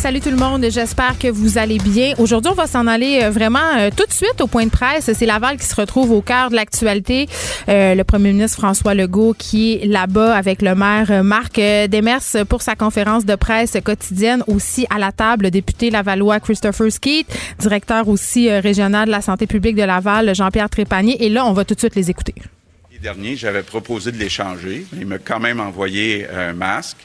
Salut tout le monde, j'espère que vous allez bien. Aujourd'hui, on va s'en aller euh, vraiment euh, tout de suite au point de presse. C'est Laval qui se retrouve au cœur de l'actualité. Euh, le premier ministre François Legault qui est là-bas avec le maire Marc Demers pour sa conférence de presse quotidienne. Aussi à la table, le député lavallois Christopher Skeet, directeur aussi régional de la santé publique de Laval, Jean-Pierre Trépanier. Et là, on va tout de suite les écouter. Dernier, j'avais proposé de l'échanger. Il m'a quand même envoyé un masque.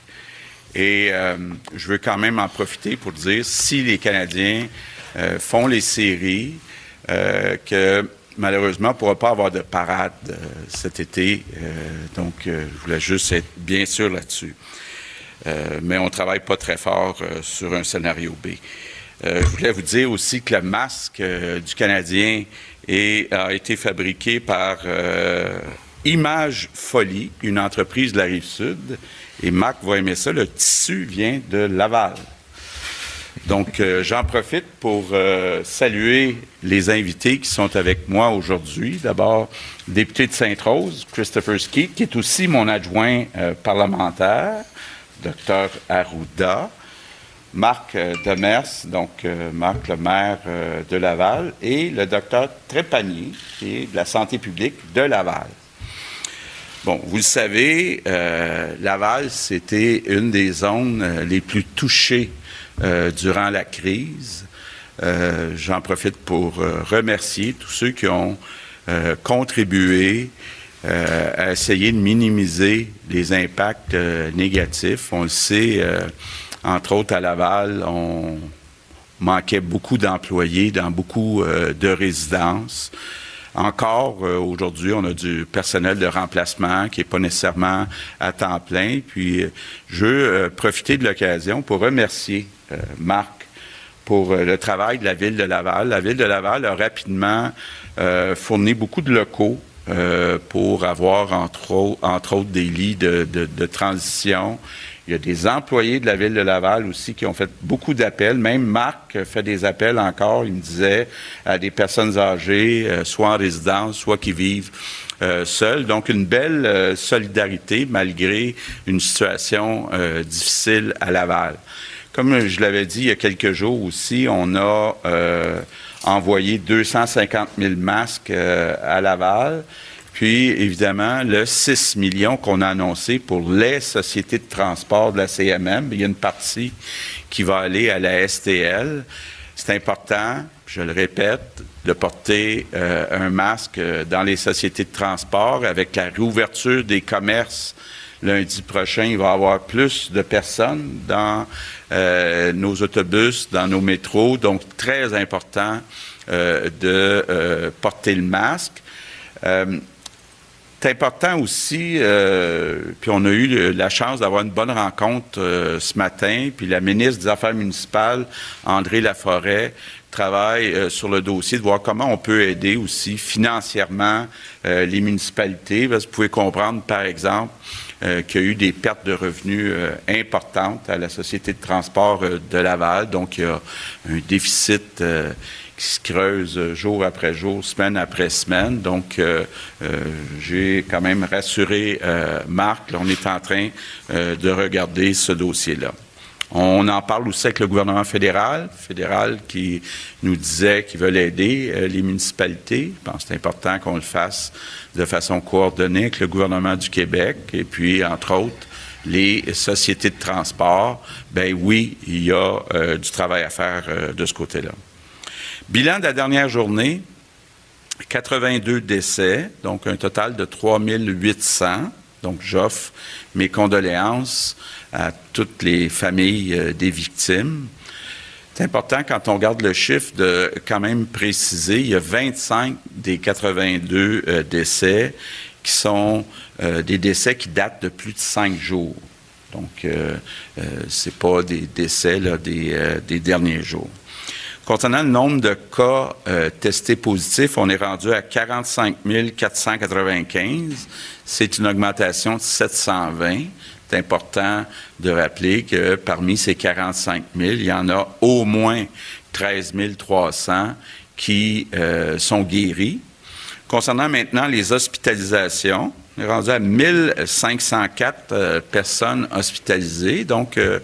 Et euh, je veux quand même en profiter pour dire, si les Canadiens euh, font les séries, euh, que malheureusement, on ne pourra pas avoir de parade cet été. donc, je voulais juste être bien sûr là-dessus. mais on ne travaille pas très fort sur un scénario B. je voulais vous dire aussi que le masque du Canadien a été fabriqué par Image Folie, une entreprise de la Rive-Sud. Et Marc va aimer ça. Le tissu vient de Laval. Donc, euh, j'en profite pour euh, saluer les invités qui sont avec moi aujourd'hui. D'abord, député de Sainte-Rose, Christopher Skeet, qui est aussi mon adjoint euh, parlementaire, docteur Arruda. Marc Demers, donc Marc le maire de Laval, et le docteur Trépanier, qui est de la santé publique de Laval. Bon, vous le savez, euh, Laval, c'était une des zones euh, les plus touchées euh, durant la crise. J'en profite pour remercier tous ceux qui ont contribué à essayer de minimiser les impacts négatifs. On le sait, entre autres à Laval, on manquait beaucoup d'employés dans beaucoup de résidences. Encore euh, aujourd'hui, on a du personnel de remplacement qui n'est pas nécessairement à temps plein. Puis, euh, je veux euh, profiter de l'occasion pour remercier Marc pour le travail de la ville de Laval. La ville de Laval a rapidement fourni beaucoup de locaux pour avoir, entre, autres, des lits de transition il y a des employés de la ville de Laval aussi qui ont fait beaucoup d'appels. Même Marc fait des appels encore, il me disait, à des personnes âgées, euh, soit en résidence, soit qui vivent euh, seules. Donc, une belle euh, solidarité malgré une situation difficile à Laval. Comme je l'avais dit il y a quelques jours aussi, on a envoyé 250 000 masques à Laval. Puis, évidemment, le 6 millions qu'on a annoncé pour les sociétés de transport de la CMM, il y a une partie qui va aller à la STL. C'est important, je le répète, de porter euh, un masque euh, dans les sociétés de transport avec la réouverture des commerces lundi prochain, il va y avoir plus de personnes dans euh, nos autobus, dans nos métros. Donc, très important de porter le masque. C'est important aussi, euh, puis on a eu la chance d'avoir une bonne rencontre euh, ce matin, puis la ministre des Affaires municipales, André Laforêt, travaille euh, sur le dossier de voir comment on peut aider aussi financièrement les municipalités. vous pouvez comprendre, par exemple, qu'il y a eu des pertes de revenus importantes à la Société de transport de Laval. Donc, il y a un déficit qui se creuse jour après jour, semaine après semaine. Donc, euh, euh, j'ai quand même rassuré euh, Marc. on est en train de regarder ce dossier-là. On en parle aussi avec le gouvernement fédéral, fédéral qui nous disait qu'il veut aider les municipalités. Je pense que c'est important qu'on le fasse de façon coordonnée avec le gouvernement du Québec et puis, entre autres, les sociétés de transport. Ben oui, il y a du travail à faire de ce côté-là. Bilan de la dernière journée, 82 décès, donc un total de 3800. Donc, j'offre mes condoléances à toutes les familles euh, des victimes. C'est important quand on regarde le chiffre de quand même préciser, il y a 25 des 82 euh, décès qui sont euh, des décès qui datent de plus de cinq jours. Donc, ce n'est pas des décès des derniers jours. Concernant le nombre de cas euh, testés positifs, on est rendu à 45 495. C'est une augmentation de 720. C'est important de rappeler que parmi ces 45 000, il y en a au moins 13 300 qui euh, sont guéris. Concernant maintenant les hospitalisations, on est rendu à 1504 euh, personnes hospitalisées, donc euh,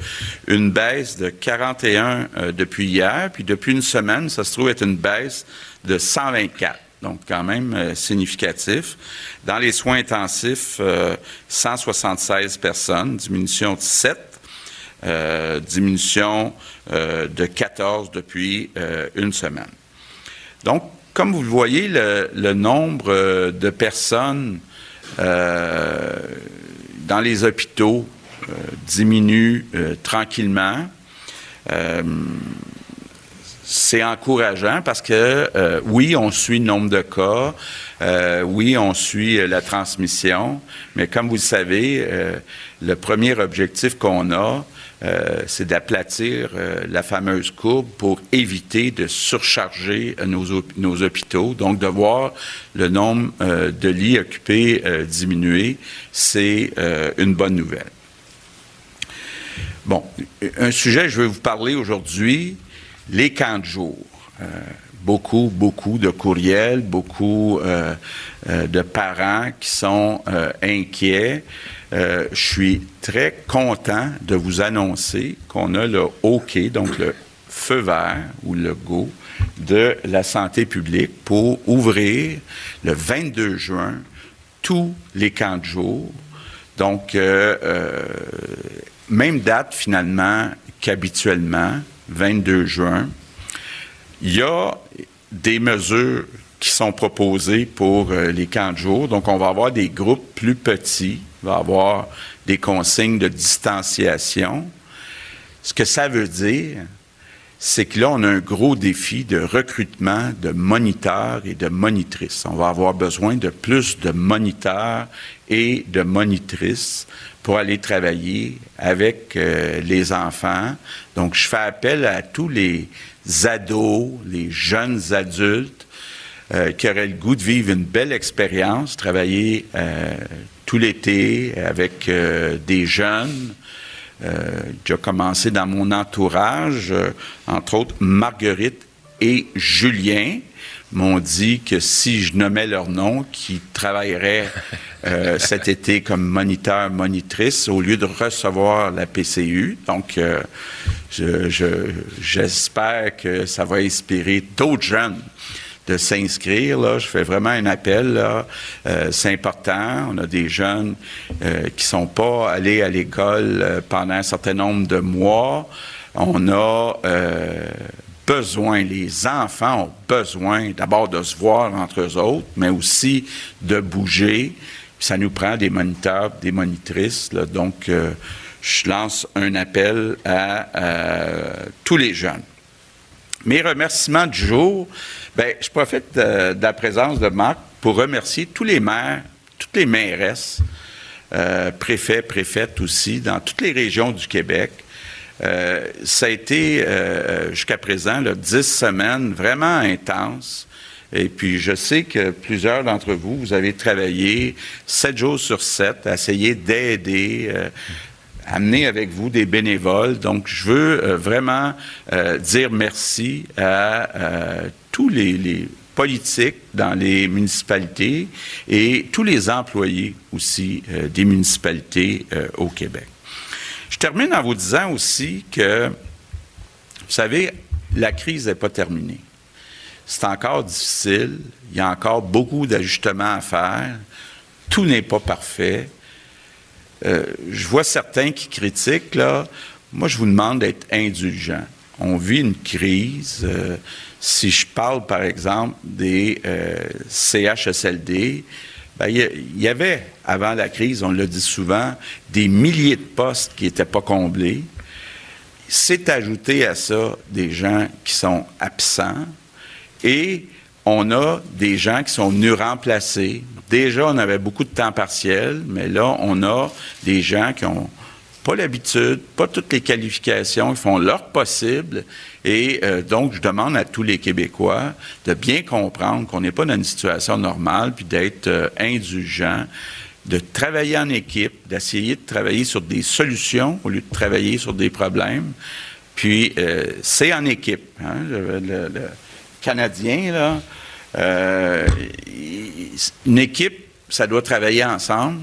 une baisse de 41 depuis hier, puis depuis une semaine, ça se trouve être une baisse de 124 donc quand même significatif. Dans les soins intensifs, 176 personnes, diminution de 7, diminution de 14 depuis une semaine. Donc, comme vous le voyez, le, nombre euh, de personnes euh, dans les hôpitaux euh, diminue tranquillement. c'est encourageant parce que oui, on suit le nombre de cas, oui, on suit la transmission, mais comme vous le savez, le premier objectif qu'on a, euh, c'est d'aplatir euh, la fameuse courbe pour éviter de surcharger euh, nos, hôpitaux. Donc, de voir le nombre de lits occupés diminuer, c'est une bonne nouvelle. Bon, un sujet je vais vous parler aujourd'hui, les camps de jour. beaucoup, beaucoup de courriels, beaucoup de parents qui sont inquiets. Euh, je suis très content de vous annoncer qu'on a le OK, donc le feu vert ou le go de la santé publique pour ouvrir le 22 juin tous les camps de jour. Donc, euh, euh, même date finalement qu'habituellement, 22 juin. Il y a des mesures qui sont proposées pour les camps de jour. Donc, on va avoir des groupes plus petits il va avoir des consignes de distanciation. Ce que ça veut dire, c'est que là, on a un gros défi de recrutement de moniteurs et de monitrices. On va avoir besoin de plus de moniteurs et de monitrices pour aller travailler avec euh, les enfants. Donc, je fais appel à tous les ados, les jeunes adultes euh, qui auraient le goût de vivre une belle expérience, travailler euh, tout l'été avec euh, des jeunes. Euh, j'ai commencé dans mon entourage, euh, entre autres Marguerite et Julien m'ont dit que si je nommais leur nom, qu'ils travailleraient cet été comme moniteur, monitrice, au lieu de recevoir la PCU. Donc, j'espère que ça va inspirer d'autres jeunes de s'inscrire. Là. Je fais vraiment un appel. Là. Euh, c'est important. On a des jeunes euh, qui sont pas allés à l'école euh, pendant un certain nombre de mois. On a besoin, les enfants ont besoin d'abord de se voir entre eux autres, mais aussi de bouger. ça nous prend des moniteurs, des monitrices. Là. Donc, je lance un appel à tous les jeunes. Mes remerciements du jour, Bien, je profite de, la présence de Marc pour remercier tous les maires, toutes les mairesses, euh, préfets, préfètes aussi, dans toutes les régions du Québec. Euh, ça a été, euh, jusqu'à présent, dix semaines vraiment intenses. Et puis, je sais que plusieurs d'entre vous, vous avez travaillé sept jours sur sept à essayer d'aider, amener avec vous des bénévoles. Donc, je veux vraiment dire merci à tous les, politiques dans les municipalités et tous les employés aussi euh, des municipalités euh, au Québec. Je termine en vous disant aussi que, vous savez, la crise n'est pas terminée. C'est encore difficile, il y a encore beaucoup d'ajustements à faire, tout n'est pas parfait. Euh, je vois certains qui critiquent, là, moi je vous demande d'être indulgent. On vit une crise. Si je parle, par exemple, des euh, CHSLD, ben, il y, avait, avant la crise, on l'a dit souvent, des milliers de postes qui n'étaient pas comblés. C'est ajouté à ça des gens qui sont absents et on a des gens qui sont venus remplacer. Déjà, on avait beaucoup de temps partiel, mais là, on a des gens qui ont pas l'habitude, pas toutes les qualifications, ils font leur possible. Et euh, donc, je demande à tous les Québécois de bien comprendre qu'on n'est pas dans une situation normale, puis d'être euh, indulgent, de travailler en équipe, d'essayer de travailler sur des solutions au lieu de travailler sur des problèmes. Puis, euh, c'est en équipe. Hein, le, le, Canadien, là, euh, une équipe, ça doit travailler ensemble.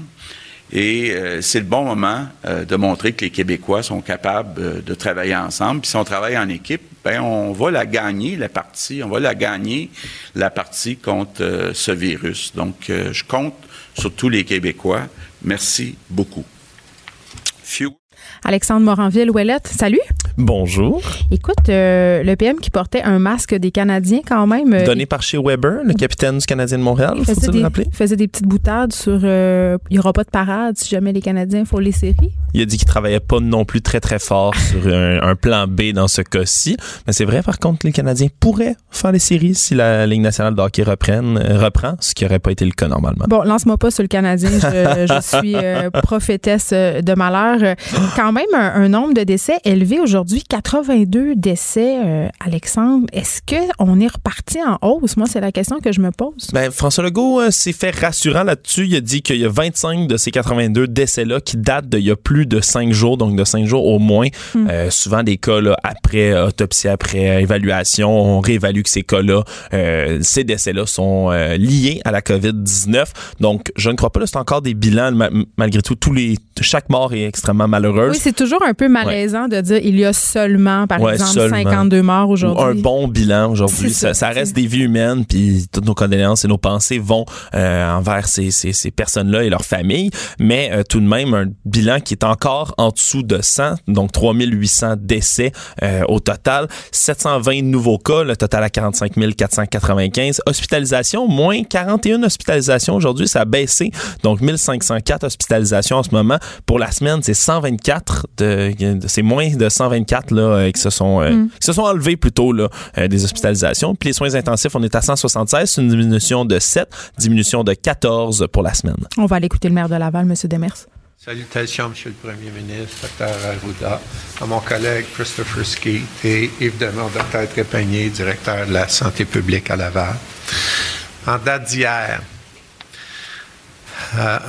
Et euh, c'est le bon moment euh, de montrer que les Québécois sont capables euh, de travailler ensemble. Puis si on travaille en équipe, ben on va la gagner la partie, on va la gagner la partie contre ce virus. Donc je compte sur tous les Québécois. Merci beaucoup. Alexandre Moranville-Ouellette, salut. Bonjour. Écoute, euh, le PM qui portait un masque des Canadiens quand même. Euh, Donné par chez Weber, le capitaine du Canadien de Montréal, faut-il le rappeler? faisait des petites boutades sur euh, il n'y aura pas de parade si jamais les Canadiens font les séries. Il a dit qu'il travaillait pas non plus très très fort sur un, plan B dans ce cas-ci. Mais c'est vrai par contre, les Canadiens pourraient faire les séries si la Ligue nationale de hockey reprenne, reprend, ce qui n'aurait pas été le cas normalement. Bon, lance-moi pas sur le Canadien. Je, je suis prophétesse de malheur. Quand même un, un nombre de décès élevé aujourd'hui 82 décès, euh, Alexandre. Est-ce qu'on est reparti en hausse? Moi, c'est la question que je me pose. Ben, François Legault euh, s'est fait rassurant là-dessus. Il a dit qu'il y a 25 de ces 82 décès-là qui datent d'il y a plus de 5 jours, donc de 5 jours au moins. Hmm. Euh, souvent, des cas là, après autopsie, après évaluation, on réévalue que ces cas-là, ces décès-là sont liés à la COVID-19. Donc, je ne crois pas. C'est encore des bilans, malgré tout. Tous les, chaque mort est extrêmement malheureuse. Oui, c'est toujours un peu malaisant de dire il y a seulement, par exemple, 52 morts aujourd'hui. Un bon bilan aujourd'hui. Ça, reste des vies humaines, puis toutes nos condoléances et nos pensées vont euh, envers ces, ces, ces personnes-là et leurs familles, mais euh, tout de même un bilan qui est encore en dessous de 100, donc 3800 décès euh, au total, 720 nouveaux cas, le total à 45 495. Hospitalisation, moins 41 hospitalisations aujourd'hui, ça a baissé, donc 1504 hospitalisations en ce moment. Pour la semaine, c'est 124, de, c'est moins de 124 là, euh, qui, se sont, euh, mm. qui se sont enlevés plutôt là, euh, des hospitalisations. Puis les soins intensifs, on est à 176, c'est une diminution de 7, diminution de 14 pour la semaine. On va aller écouter le maire de Laval, M. Demers. Salutations, Monsieur le Premier ministre, Dr. Arruda, à mon collègue Christopher Ski et évidemment Dr. Trépanier, directeur de la santé publique à Laval. En date d'hier, euh,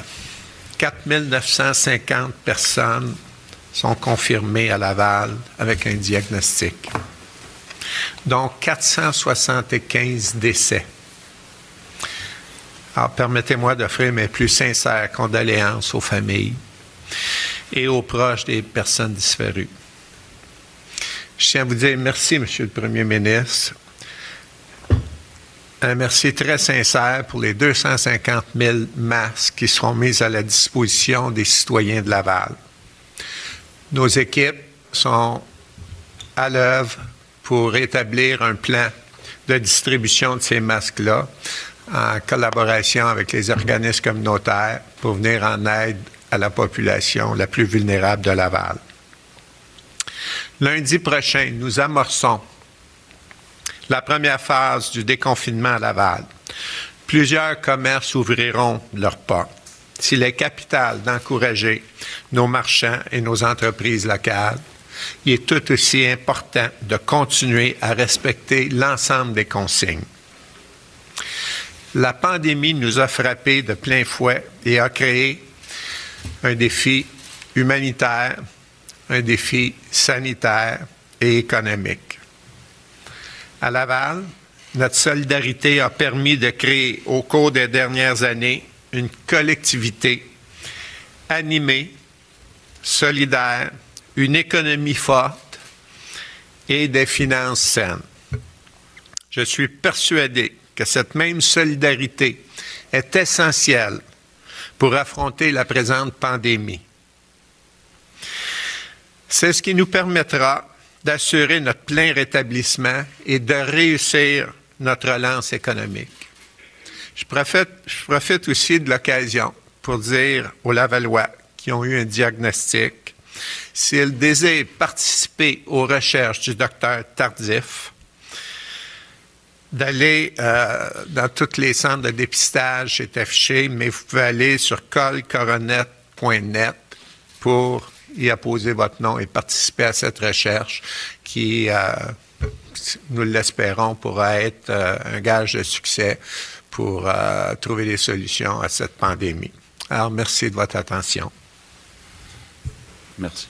4 950 personnes sont confirmés à Laval avec un diagnostic. Donc 475 décès. Alors permettez-moi d'offrir mes plus sincères condoléances aux familles et aux proches des personnes disparues. Je tiens à vous dire merci, Monsieur le Premier ministre. Un merci très sincère pour les 250 000 masques qui seront mis à la disposition des citoyens de Laval. Nos équipes sont à l'œuvre pour établir un plan de distribution de ces masques-là en collaboration avec les organismes communautaires pour venir en aide à la population la plus vulnérable de Laval. Lundi prochain, nous amorçons la première phase du déconfinement à Laval. Plusieurs commerces ouvriront leurs portes s'il est capital d'encourager nos marchands et nos entreprises locales, il est tout aussi important de continuer à respecter l'ensemble des consignes. La pandémie nous a frappés de plein fouet et a créé un défi humanitaire, un défi sanitaire et économique. À Laval, notre solidarité a permis de créer au cours des dernières années une collectivité animée, solidaire, une économie forte et des finances saines. Je suis persuadé que cette même solidarité est essentielle pour affronter la présente pandémie. C'est ce qui nous permettra d'assurer notre plein rétablissement et de réussir notre relance économique. Je profite, aussi de l'occasion pour dire aux Lavallois qui ont eu un diagnostic, s'ils désirent participer aux recherches du docteur Tardif, d'aller euh, dans tous les centres de dépistage, c'est affiché, mais vous pouvez aller sur colcoronet.net pour y apposer votre nom et participer à cette recherche qui, euh, nous l'espérons, pourra être euh, un gage de succès pour euh, trouver des solutions à cette pandémie. Alors, merci de votre attention. Merci.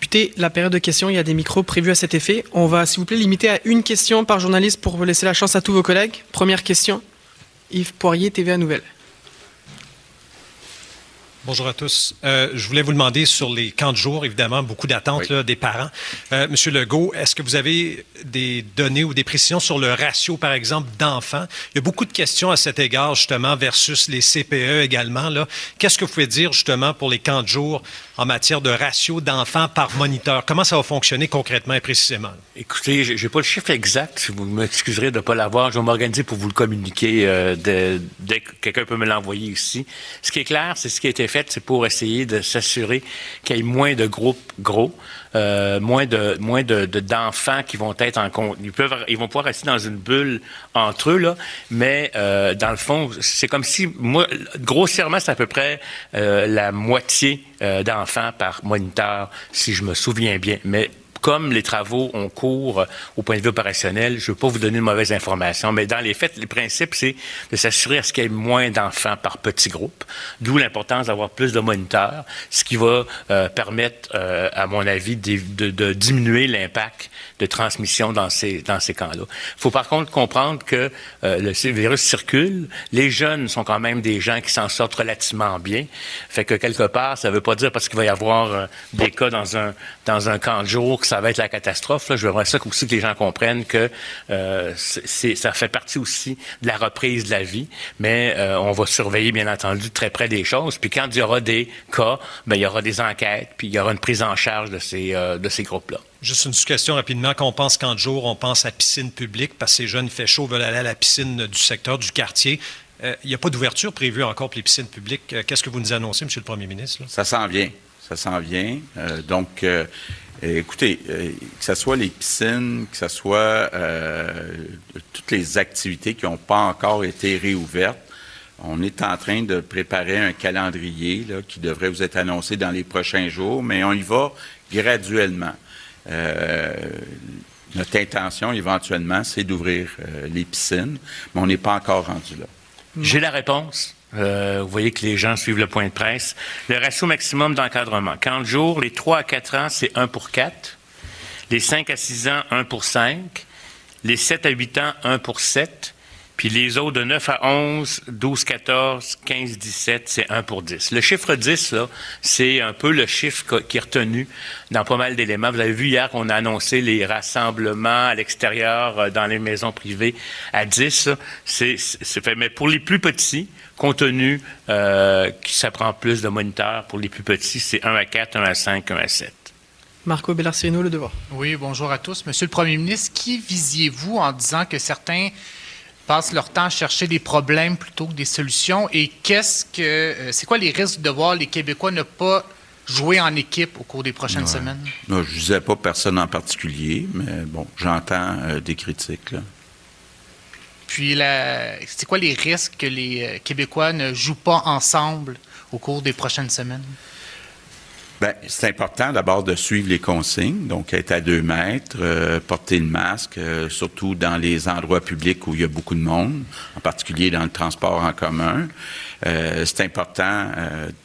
Député, la période de questions, il y a des micros prévus à cet effet. On va, s'il vous plaît, limiter à une question par journaliste pour laisser la chance à tous vos collègues. Première question, Yves Poirier, TVA Nouvelle. Bonjour à tous. Euh, je voulais vous demander sur les camps de jour, évidemment, beaucoup d'attentes des parents. Euh, Monsieur Legault, est-ce que vous avez des données ou des précisions sur le ratio, par exemple, d'enfants? Il y a beaucoup de questions à cet égard, justement, versus les CPE également. Qu'est-ce que vous pouvez dire, justement, pour les camps de jour en matière de ratio d'enfants par moniteur? Comment ça va fonctionner concrètement et précisément? Écoutez, je n'ai pas le chiffre exact. Vous m'excuserez de ne pas l'avoir. Je vais m'organiser pour vous le communiquer euh, dès que quelqu'un peut me l'envoyer ici. Ce qui est clair, c'est ce qui a été fait, c'est pour essayer de s'assurer qu'il y ait moins de groupes gros, euh, moins de moins de, d'enfants qui vont être en. Ils peuvent, ils vont pouvoir rester dans une bulle entre eux là, mais euh, dans le fond, c'est comme si moi, grossièrement, c'est à peu près la moitié d'enfants par moniteur, si je me souviens bien. Mais comme les travaux ont cours euh, au point de vue opérationnel, je ne veux pas vous donner de mauvaises informations, mais dans les faits, le principe, c'est de s'assurer à ce qu'il y ait moins d'enfants par petit groupe, d'où l'importance d'avoir plus de moniteurs, ce qui va euh, permettre, euh, à mon avis, de, de diminuer l'impact de transmission dans ces, dans ces camps-là. Il faut par contre comprendre que le virus circule. Les jeunes sont quand même des gens qui s'en sortent relativement bien. Fait que quelque part, ça ne veut pas dire parce qu'il va y avoir des cas dans un, dans un camp de jour ça va être la catastrophe. Là. Je voudrais ça aussi que les gens comprennent que euh, ça fait partie aussi de la reprise de la vie, mais euh, on va surveiller, bien entendu, très près des choses. Puis quand il y aura des cas, ben, il y aura des enquêtes, puis il y aura une prise en charge de ces, euh, de ces groupes-là. Juste une question rapidement. Quand on pense camp de jour, on pense à piscine publique parce que ces jeunes, il fait chaud, veulent aller à la piscine du secteur, du quartier. il n'y a pas d'ouverture prévue encore pour les piscines publiques. Qu'est-ce que vous nous annoncez, M. le Premier ministre? Ça s'en vient. Ça s'en vient. donc, euh, écoutez, euh, que ce soit les piscines, que ce soit euh, toutes les activités qui n'ont pas encore été réouvertes, on est en train de préparer un calendrier qui devrait vous être annoncé dans les prochains jours, mais on y va graduellement. Notre intention, éventuellement, c'est d'ouvrir les piscines, mais on n'est pas encore rendu là. J'ai la réponse. Euh, vous voyez que les gens suivent le point de presse. Le ratio maximum d'encadrement. 40 jours, les 3 à 4 ans, c'est 1 pour 4. Les 5 à 6 ans, 1 pour 5. Les 7 à 8 ans, 1 pour 7. Puis les autres de 9 à 11, 12, 14, 15, 17, c'est 1 pour 10. Le chiffre 10, là, c'est un peu le chiffre qui est retenu dans pas mal d'éléments. Vous avez vu hier qu'on a annoncé les rassemblements à l'extérieur euh, dans les maisons privées à 10. C'est fait. Mais pour les plus petits, compte tenu euh, que ça prend plus de moniteurs, pour les plus petits, c'est 1 à 4, 1 à 5, 1 à 7. Marco Bellarcino, Le Devoir. Oui, bonjour à tous. Monsieur le Premier ministre, qui visiez-vous en disant que certains passent leur temps à chercher des problèmes plutôt que des solutions? Et qu'est-ce que euh, c'est quoi les risques de voir les Québécois ne pas jouer en équipe au cours des prochaines semaines? Non, je ne disais pas personne en particulier, mais bon, j'entends euh, des critiques. Puis, c'est quoi les risques que les euh, Québécois ne jouent pas ensemble au cours des prochaines semaines? Bien, c'est important d'abord de suivre les consignes, donc être à deux mètres, euh, porter le masque, euh, surtout dans les endroits publics où il y a beaucoup de monde, en particulier dans le transport en commun. Euh, c'est important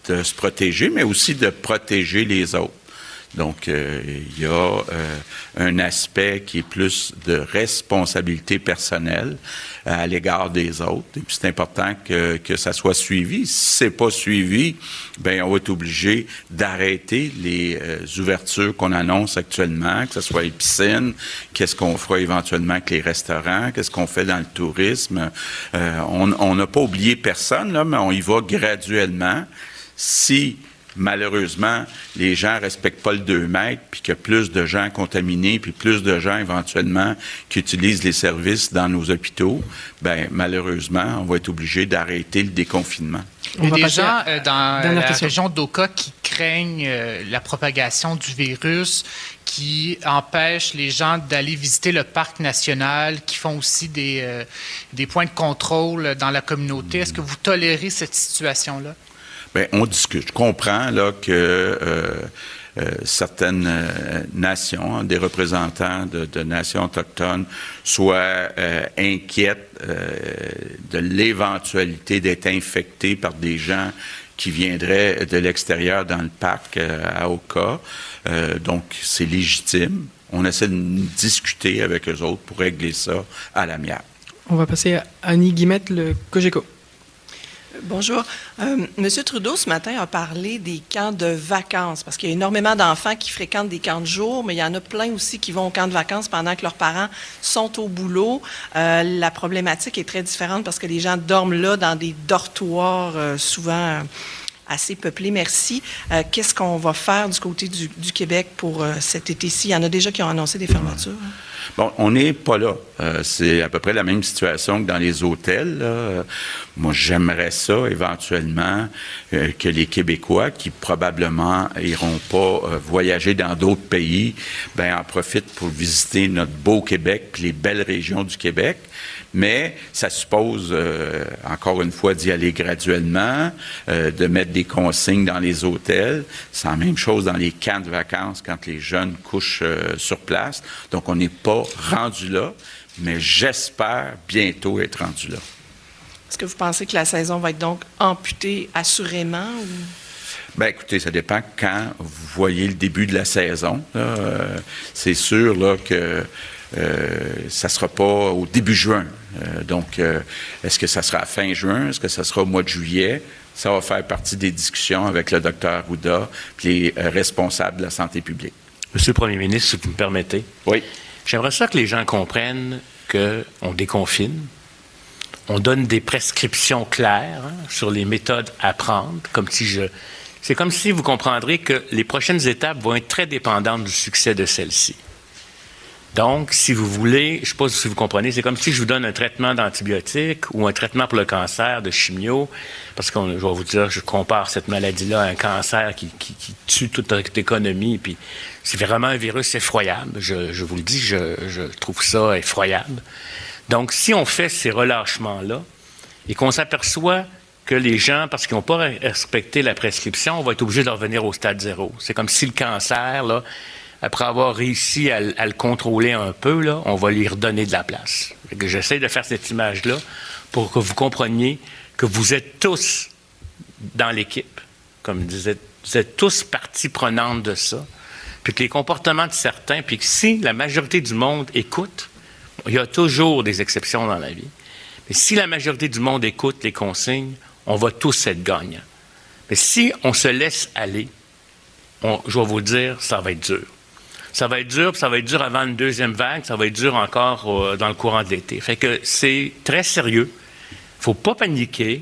de se protéger, mais aussi de protéger les autres. Donc, euh, il y a euh, un aspect qui est plus de responsabilité personnelle à l'égard des autres. Et puis, c'est important que, que ça soit suivi. Si c'est pas suivi, ben on va être obligé d'arrêter les euh, ouvertures qu'on annonce actuellement, que ce soit les piscines, qu'est-ce qu'on fera éventuellement avec les restaurants, qu'est-ce qu'on fait dans le tourisme. on n'a pas oublié personne, là, mais on y va graduellement. Si malheureusement, les gens respectent pas le 2 mètres, puis qu'il y a plus de gens contaminés, puis plus de gens éventuellement qui utilisent les services dans nos hôpitaux, ben malheureusement, on va être obligé d'arrêter le déconfinement. Il y a des gens euh, dans la région d'Oka qui craignent euh, la propagation du virus, qui empêchent les gens d'aller visiter le parc national, qui font aussi des, euh, des points de contrôle dans la communauté. Est-ce que vous tolérez cette situation-là? Bien, on discute. Je comprends là, que euh, certaines nations, hein, des représentants de, nations autochtones, soient inquiètes de l'éventualité d'être infectés par des gens qui viendraient de l'extérieur dans le parc à Oka. donc, c'est légitime. On essaie de discuter avec eux autres pour régler ça à l'amiable. On va passer à Annie Guimette, le COGECO. Bonjour. Euh, Monsieur Trudeau, ce matin, a parlé des camps de vacances, parce qu'il y a énormément d'enfants qui fréquentent des camps de jour, mais il y en a plein aussi qui vont au camp de vacances pendant que leurs parents sont au boulot. Euh, la problématique est très différente parce que les gens dorment là dans des dortoirs euh, souvent assez peuplés. Merci. Qu'est-ce qu'on va faire du côté du, Québec pour cet été-ci? Il y en a déjà qui ont annoncé des fermetures. Bon, on n'est pas là. Euh, c'est à peu près la même situation que dans les hôtels. Moi, j'aimerais ça éventuellement euh, que les Québécois qui probablement iront pas euh, voyager dans d'autres pays, ben en profitent pour visiter notre beau Québec, les belles régions du Québec mais ça suppose, encore une fois, d'y aller graduellement, de mettre des consignes dans les hôtels. C'est la même chose dans les camps de vacances quand les jeunes couchent sur place. Donc, on n'est pas rendu là, mais j'espère bientôt être rendu là. Est-ce que vous pensez que la saison va être donc amputée assurément? Ou? Ben, écoutez, ça dépend quand vous voyez le début de la saison. c'est sûr là, que euh, ça ne sera pas au début juin. Euh, donc, euh, est-ce que ça sera à fin juin? Est-ce que ça sera au mois de juillet? Ça va faire partie des discussions avec le docteur Arruda et les responsables de la santé publique. Monsieur le Premier ministre, si vous me permettez. Oui. J'aimerais ça que les gens comprennent qu'on déconfine, on donne des prescriptions claires hein, sur les méthodes à prendre, comme si je... C'est comme si vous comprendrez que les prochaines étapes vont être très dépendantes du succès de celles-ci. Donc, si vous voulez, je ne sais pas si vous comprenez, c'est comme si je vous donne un traitement d'antibiotiques ou un traitement pour le cancer de chimio, parce que je vais vous dire, je compare cette maladie-là à un cancer qui, tue toute notre économie, puis c'est vraiment un virus effroyable. Je, vous le dis, je, trouve ça effroyable. Donc, si on fait ces relâchements-là et qu'on s'aperçoit que les gens, parce qu'ils n'ont pas respecté la prescription, on va être obligé de revenir au stade zéro. C'est comme si le cancer, là, après avoir réussi à, le contrôler un peu, on va lui redonner de la place. J'essaie de faire cette image-là pour que vous compreniez que vous êtes tous dans l'équipe, comme disait, vous êtes tous partie prenante de ça, puis que les comportements de certains, puis que si la majorité du monde écoute, il y a toujours des exceptions dans la vie, mais si la majorité du monde écoute les consignes, on va tous être gagnants. Mais si on se laisse aller, je vais vous dire, ça va être dur. Ça va être dur, ça va être dur avant une deuxième vague, ça va être dur encore euh, dans le courant de l'été. Fait que c'est très sérieux. faut pas paniquer.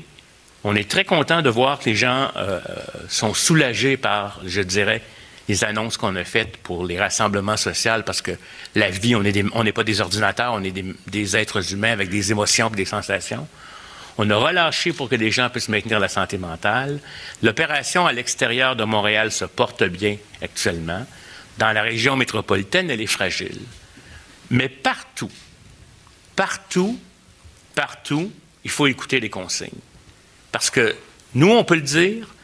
On est très content de voir que les gens euh, sont soulagés par, je dirais, les annonces qu'on a faites pour les rassemblements sociaux, parce que la vie, on n'est pas des ordinateurs, on est des, êtres humains avec des émotions et des sensations. On a relâché pour que les gens puissent maintenir la santé mentale. L'opération à l'extérieur de Montréal se porte bien actuellement dans la région métropolitaine, elle est fragile. Mais partout, partout, partout, il faut écouter les consignes. Parce que nous, on peut le dire,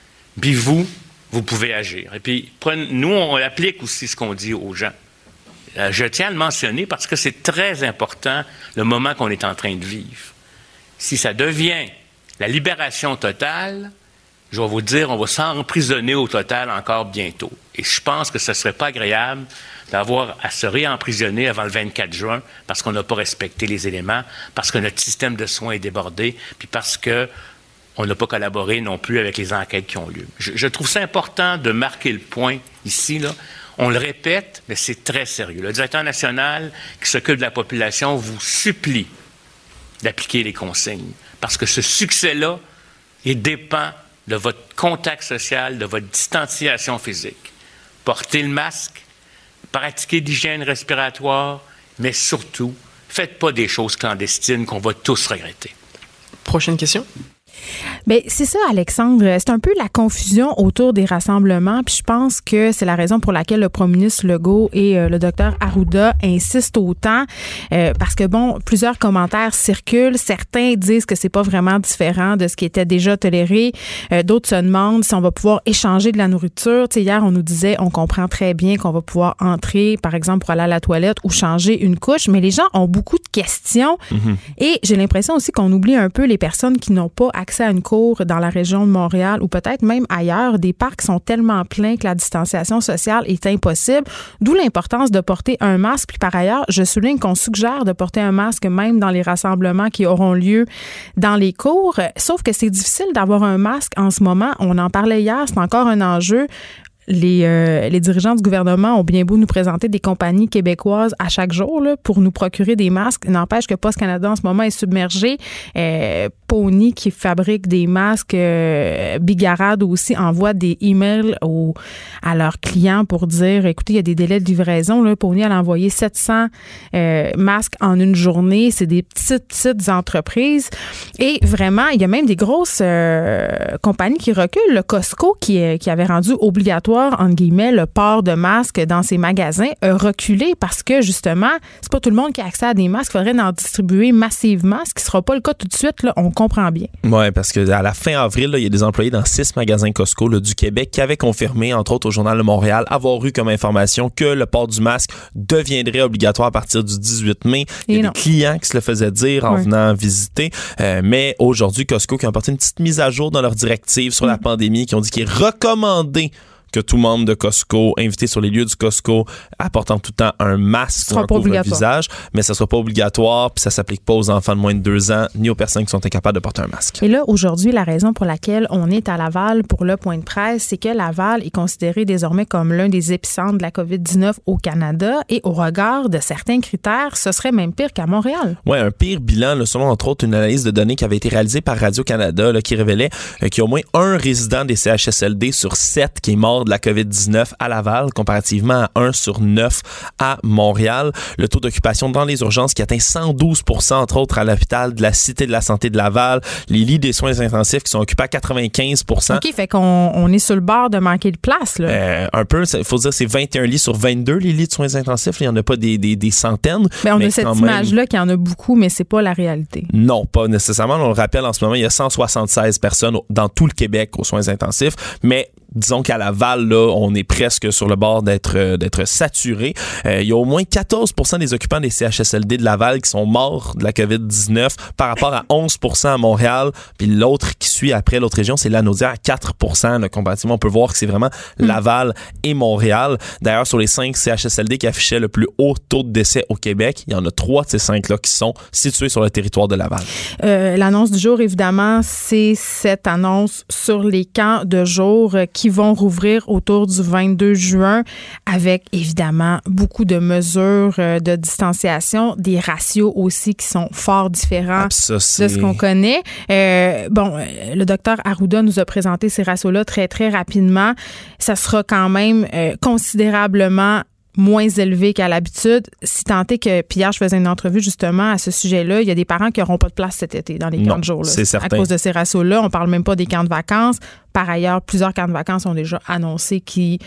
puis vous, vous pouvez agir. Et puis, nous, on applique aussi ce qu'on dit aux gens. Euh, je tiens à le mentionner parce que c'est très important le moment qu'on est en train de vivre. Si ça devient la libération totale, je vais vous dire, on va s'emprisonner au total encore bientôt. Et je pense que ce ne serait pas agréable d'avoir à se réemprisonner avant le 24 juin parce qu'on n'a pas respecté les éléments, parce que notre système de soins est débordé, puis parce que on n'a pas collaboré non plus avec les enquêtes qui ont lieu. Je, trouve ça important de marquer le point ici. Là. On le répète, mais c'est très sérieux. Le directeur national qui s'occupe de la population vous supplie d'appliquer les consignes parce que ce succès-là, il dépend de votre contact social, de votre distanciation physique. Portez le masque, pratiquez l'hygiène respiratoire, mais surtout, faites pas des choses clandestines qu'on va tous regretter. Prochaine question. Bien, c'est ça, Alexandre. C'est un peu la confusion autour des rassemblements. Puis je pense que c'est la raison pour laquelle le premier ministre Legault et euh, le docteur Arruda insistent autant. Euh, parce que, bon, plusieurs commentaires circulent. Certains disent que c'est pas vraiment différent de ce qui était déjà toléré. Euh, d'autres se demandent si on va pouvoir échanger de la nourriture. Tu sais, hier, on nous disait, on comprend très bien qu'on va pouvoir entrer, par exemple, pour aller à la toilette ou changer une couche. Mais les gens ont beaucoup de questions. Mm-hmm. Et j'ai l'impression aussi qu'on oublie un peu les personnes qui n'ont pas accès à une couche dans la région de Montréal ou peut-être même ailleurs, des parcs sont tellement pleins que la distanciation sociale est impossible, d'où l'importance de porter un masque. Puis par ailleurs, je souligne qu'on suggère de porter un masque même dans les rassemblements qui auront lieu dans les cours, sauf que c'est difficile d'avoir un masque en ce moment. On en parlait hier, c'est encore un enjeu les, euh, dirigeants du gouvernement ont bien beau nous présenter des compagnies québécoises à chaque jour pour nous procurer des masques. N'empêche que Post Canada en ce moment est submergé. Euh, Pony qui fabrique des masques, euh, Bigarade aussi envoie des emails aux, à leurs clients pour dire écoutez, il y a des délais de livraison. Là. Pony a envoyé 700 euh, masques en une journée. C'est des petites, petites entreprises. Et vraiment, il y a même des grosses euh, compagnies qui reculent. Le Costco qui, qui avait rendu obligatoire entre guillemets, le port de masques dans ces magasins a reculé parce que, justement, c'est pas tout le monde qui a accès à des masques. Il faudrait en distribuer massivement, ce qui sera pas le cas tout de suite, là, bien. Oui, parce qu'à la fin avril, il y a des employés dans six magasins Costco du Québec qui avaient confirmé, entre autres au Journal de Montréal, avoir eu comme information que le port du masque deviendrait obligatoire à partir du 18 mai. Il y a des clients qui se le faisaient dire en venant visiter. Euh, mais aujourd'hui, Costco qui a apporté une petite mise à jour dans leur directive sur la mm. pandémie, qui ont dit qu'il est recommandé que tout membre de Costco, invité sur les lieux du Costco, apportant tout le temps un masque pour un couvre-visage, mais ça sera pas obligatoire, puis ça s'applique pas aux enfants de moins de deux ans, ni aux personnes qui sont incapables de porter un masque. Et là, aujourd'hui, la raison pour laquelle on est à Laval pour le point de presse, c'est que Laval est considéré désormais comme l'un des épicentres de la COVID-19 au Canada, et au regard de certains critères, ce serait même pire qu'à Montréal. Oui, un pire bilan, selon entre autres une analyse de données qui avait été réalisée par Radio-Canada, qui révélait euh, qu'il y a au moins un résident des CHSLD sur sept qui est mort de la COVID-19 à Laval, comparativement à 1 sur 9 à Montréal. Le taux d'occupation dans les urgences qui atteint 112% entre autres à l'hôpital de la Cité de la Santé de Laval. Les lits des soins intensifs qui sont occupés à 95 OK, fait qu'on on est sur le bord de manquer de place. Là. Euh, un peu, il faut dire c'est 21 lits sur 22 les lits de soins intensifs. Il n'y en a pas des, des, des centaines. Ben, mais on a cette image-là qu'il y en a beaucoup, mais c'est pas la réalité. Non, pas nécessairement. On le rappelle en ce moment, il y a 176 personnes dans tout le Québec aux soins intensifs, mais disons qu'à Laval, là, on est presque sur le bord d'être euh, d'être saturé. Euh, il y a au moins 14% des occupants des CHSLD de Laval qui sont morts de la COVID-19 par rapport à 11% à Montréal. Puis l'autre qui suit après l'autre région, c'est Lanaudière à 4 là, comparativement. On peut voir que c'est vraiment hmm. Laval et Montréal. D'ailleurs, sur les 5 CHSLD qui affichaient le plus haut taux de décès au Québec, il y en a trois de ces cinq-là qui sont situés sur le territoire de Laval. Euh, L'annonce du jour, évidemment, c'est cette annonce sur les camps de jour qui vont rouvrir autour du 22 juin avec évidemment beaucoup de mesures euh, de distanciation, des ratios aussi qui sont fort différents ah, de ce qu'on connaît. Euh, bon, euh, le docteur Arruda nous a présenté ces ratios-là très, très rapidement. Ça sera quand même considérablement moins élevé qu'à l'habitude. Si tant est que, puis hier, je faisais une entrevue justement à ce sujet-là, il y a des parents qui n'auront pas de place cet été dans les camps de jour. C'est certain. À cause de ces ratios-là, on parle même pas des camps de vacances. Par ailleurs, plusieurs camps de vacances ont déjà annoncé qui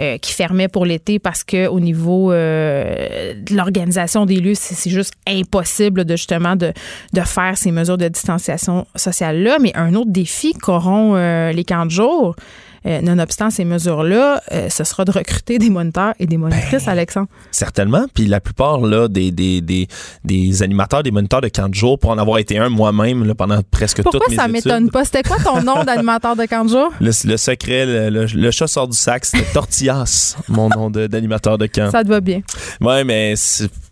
euh, qui fermaient pour l'été parce que au niveau euh, de l'organisation des lieux, c'est juste impossible de justement de, de faire ces mesures de distanciation sociale là. Mais un autre défi qu'auront euh, les camps de jour, euh, nonobstant ces mesures-là, euh, ce sera de recruter des moniteurs et des monitrices, ben, Alexandre. Certainement. Puis la plupart là, des, des, des, des, animateurs, des moniteurs de camp de jour, pour en avoir été un moi-même pendant presque Pourquoi toutes mes études. Pourquoi ça m'étonne pas? C'était quoi ton nom d'animateur de camp de jour? Le, secret, le, le, chat sort du sac, c'était Tortillas, mon nom d'animateur de, camp. Ça te va bien. Ouais, mais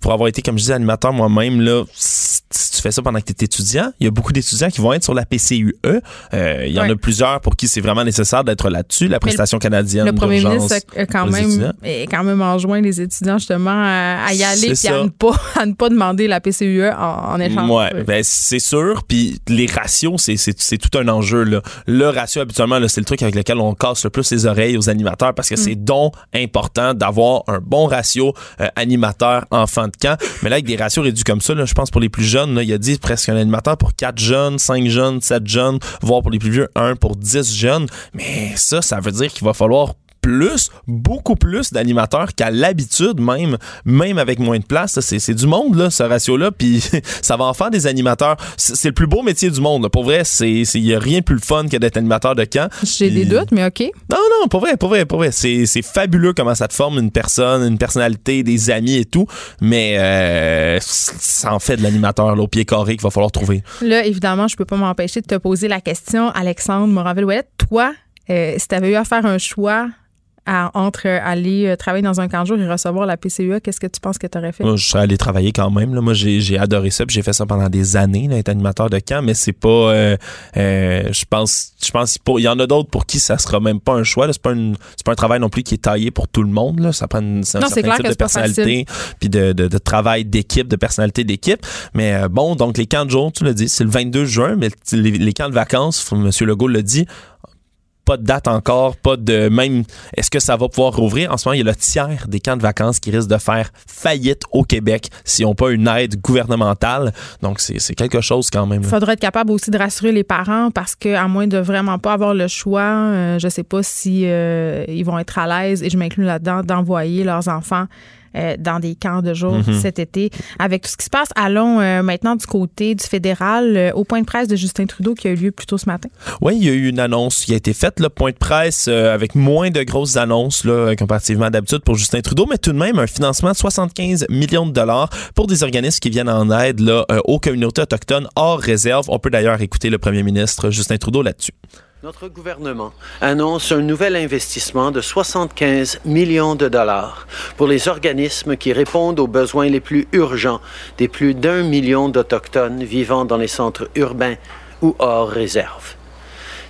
pour avoir été, comme je disais, animateur moi-même, là, si tu fais ça pendant que tu es étudiant, il y a beaucoup d'étudiants qui vont être sur la PCUE. Euh, il y en a plusieurs pour qui c'est vraiment nécessaire d'être là là-dessus. La prestation canadienne Le premier ministre a quand même, est quand même enjoint les étudiants justement à, y aller et à ne, pas, à ne pas demander la PCUE en, en échange. Ouais, ben c'est sûr. Puis les ratios, c'est tout un enjeu. Là. Le ratio, habituellement, c'est le truc avec lequel on casse le plus les oreilles aux animateurs parce que mm. c'est donc important d'avoir un bon ratio euh, animateur-enfant de camp. Mais là, avec des ratios réduits comme ça, là, je pense pour les plus jeunes, là, il y a dit presque un animateur pour 4 jeunes, 5 jeunes, 7 jeunes, voire pour les plus vieux, 1 pour 10 jeunes. Mais ça, ça veut dire qu'il va falloir plus, beaucoup plus d'animateurs qu'à l'habitude, même, même avec moins de place. C'est du monde, là, ce ratio-là, puis ça va en faire des animateurs. C'est le plus beau métier du monde. Pour vrai, il n'y a rien de plus le fun que d'être animateur de camp. J'ai des doutes, mais OK. Non, non, pour vrai, pour vrai, pour vrai. C'est fabuleux comment ça te forme une personne, une personnalité, des amis et tout, mais euh, ça en fait de l'animateur au pied carré qu'il va falloir trouver. Là, évidemment, je peux pas m'empêcher de te poser la question, Alexandre Moraville-Ouellet, toi, euh, si tu avais eu à faire un choix entre aller euh, travailler dans un camp de jour et recevoir la PCUA, qu'est-ce que tu penses que tu aurais fait? Moi, je serais allé travailler quand même. Moi, j'ai adoré ça. J'ai fait ça pendant des années, là, être animateur de camp, mais c'est pas. Euh, euh, je pense je pense il y en a d'autres pour qui ça sera même pas un choix. C'est pas, pas un travail non plus qui est taillé pour tout le monde. Là. Ça prend un certain type de personnalité, puis de, de, travail d'équipe, de personnalité d'équipe. Mais bon, donc les camps de jour, tu l'as dit, c'est le 22 juin, mais les, les camps de vacances, M. Legault l'a dit, pas de date encore, pas de même. Est-ce que ça va pouvoir rouvrir? En ce moment, il y a le tiers des camps de vacances qui risquent de faire faillite au Québec s'ils n'ont pas une aide gouvernementale. Donc, c'est quelque chose quand même. Il faudrait être capable aussi de rassurer les parents parce que, à moins de vraiment pas avoir le choix, euh, je sais pas si euh, ils vont être à l'aise, et je m'inclus là-dedans, d'envoyer leurs enfants euh, dans des camps de jour mhm. cet été. Avec tout ce qui se passe, allons euh, maintenant du côté du fédéral euh, au point de presse de Justin Trudeau qui a eu lieu plus tôt ce matin. Oui, il y a eu une annonce qui a été faite, le point de presse avec moins de grosses annonces là, comparativement d'habitude pour Justin Trudeau, mais tout de même un financement de 75 millions de dollars pour des organismes qui viennent en aide là, aux communautés autochtones hors réserve. On peut d'ailleurs écouter le premier ministre Justin Trudeau là-dessus. Notre gouvernement annonce un nouvel investissement de 75 millions de dollars pour les organismes qui répondent aux besoins les plus urgents des plus d'un million d'Autochtones vivant dans les centres urbains ou hors réserve.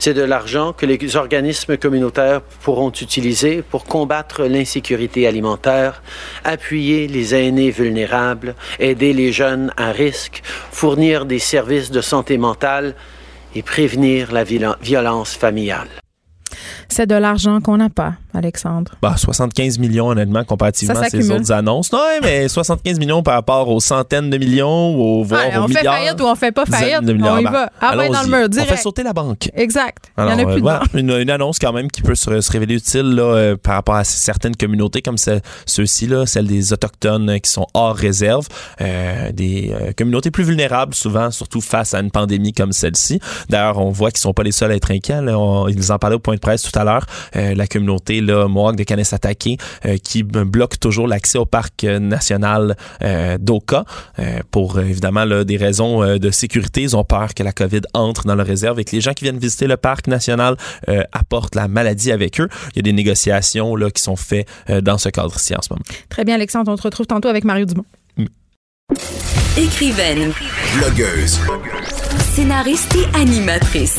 C'est de l'argent que les organismes communautaires pourront utiliser pour combattre l'insécurité alimentaire, appuyer les aînés vulnérables, aider les jeunes à risque, fournir des services de santé mentale, et prévenir la violence familiale. C'est de l'argent qu'on n'a pas, Alexandre. Bah, 75 millions, honnêtement, comparativement à ces autres annonces. Non, mais 75 millions par rapport aux centaines de millions, ou voire aux on milliards. On fait faillite ou on fait pas faillite. On y va. Ah ouais, dans le mur, direct. On fait sauter la banque. Exact. Il y en a plus de une, une, annonce quand même qui peut se, révéler utile là, euh, par rapport à certaines communautés comme ceux-ci, là, celles des Autochtones qui sont hors réserve, euh, des euh, communautés plus vulnérables souvent, surtout face à une pandémie comme celle-ci. D'ailleurs, on voit qu'ils sont pas les seuls à être inquiets. ils en parlaient au point de presse tout à l'heure, euh, la communauté là, Mohawk de Kanesatake euh, qui bloque toujours l'accès au parc euh, national d'Oka pour évidemment des raisons de sécurité. Ils ont peur que la COVID entre dans leur réserve et que les gens qui viennent visiter le parc national apportent la maladie avec eux. Il y a des négociations là, qui sont faites dans ce cadre-ci en ce moment. Très bien, Alexandre. On te retrouve tantôt avec Mario Dumont. Écrivaine. Blogueuse. Scénariste et animatrice.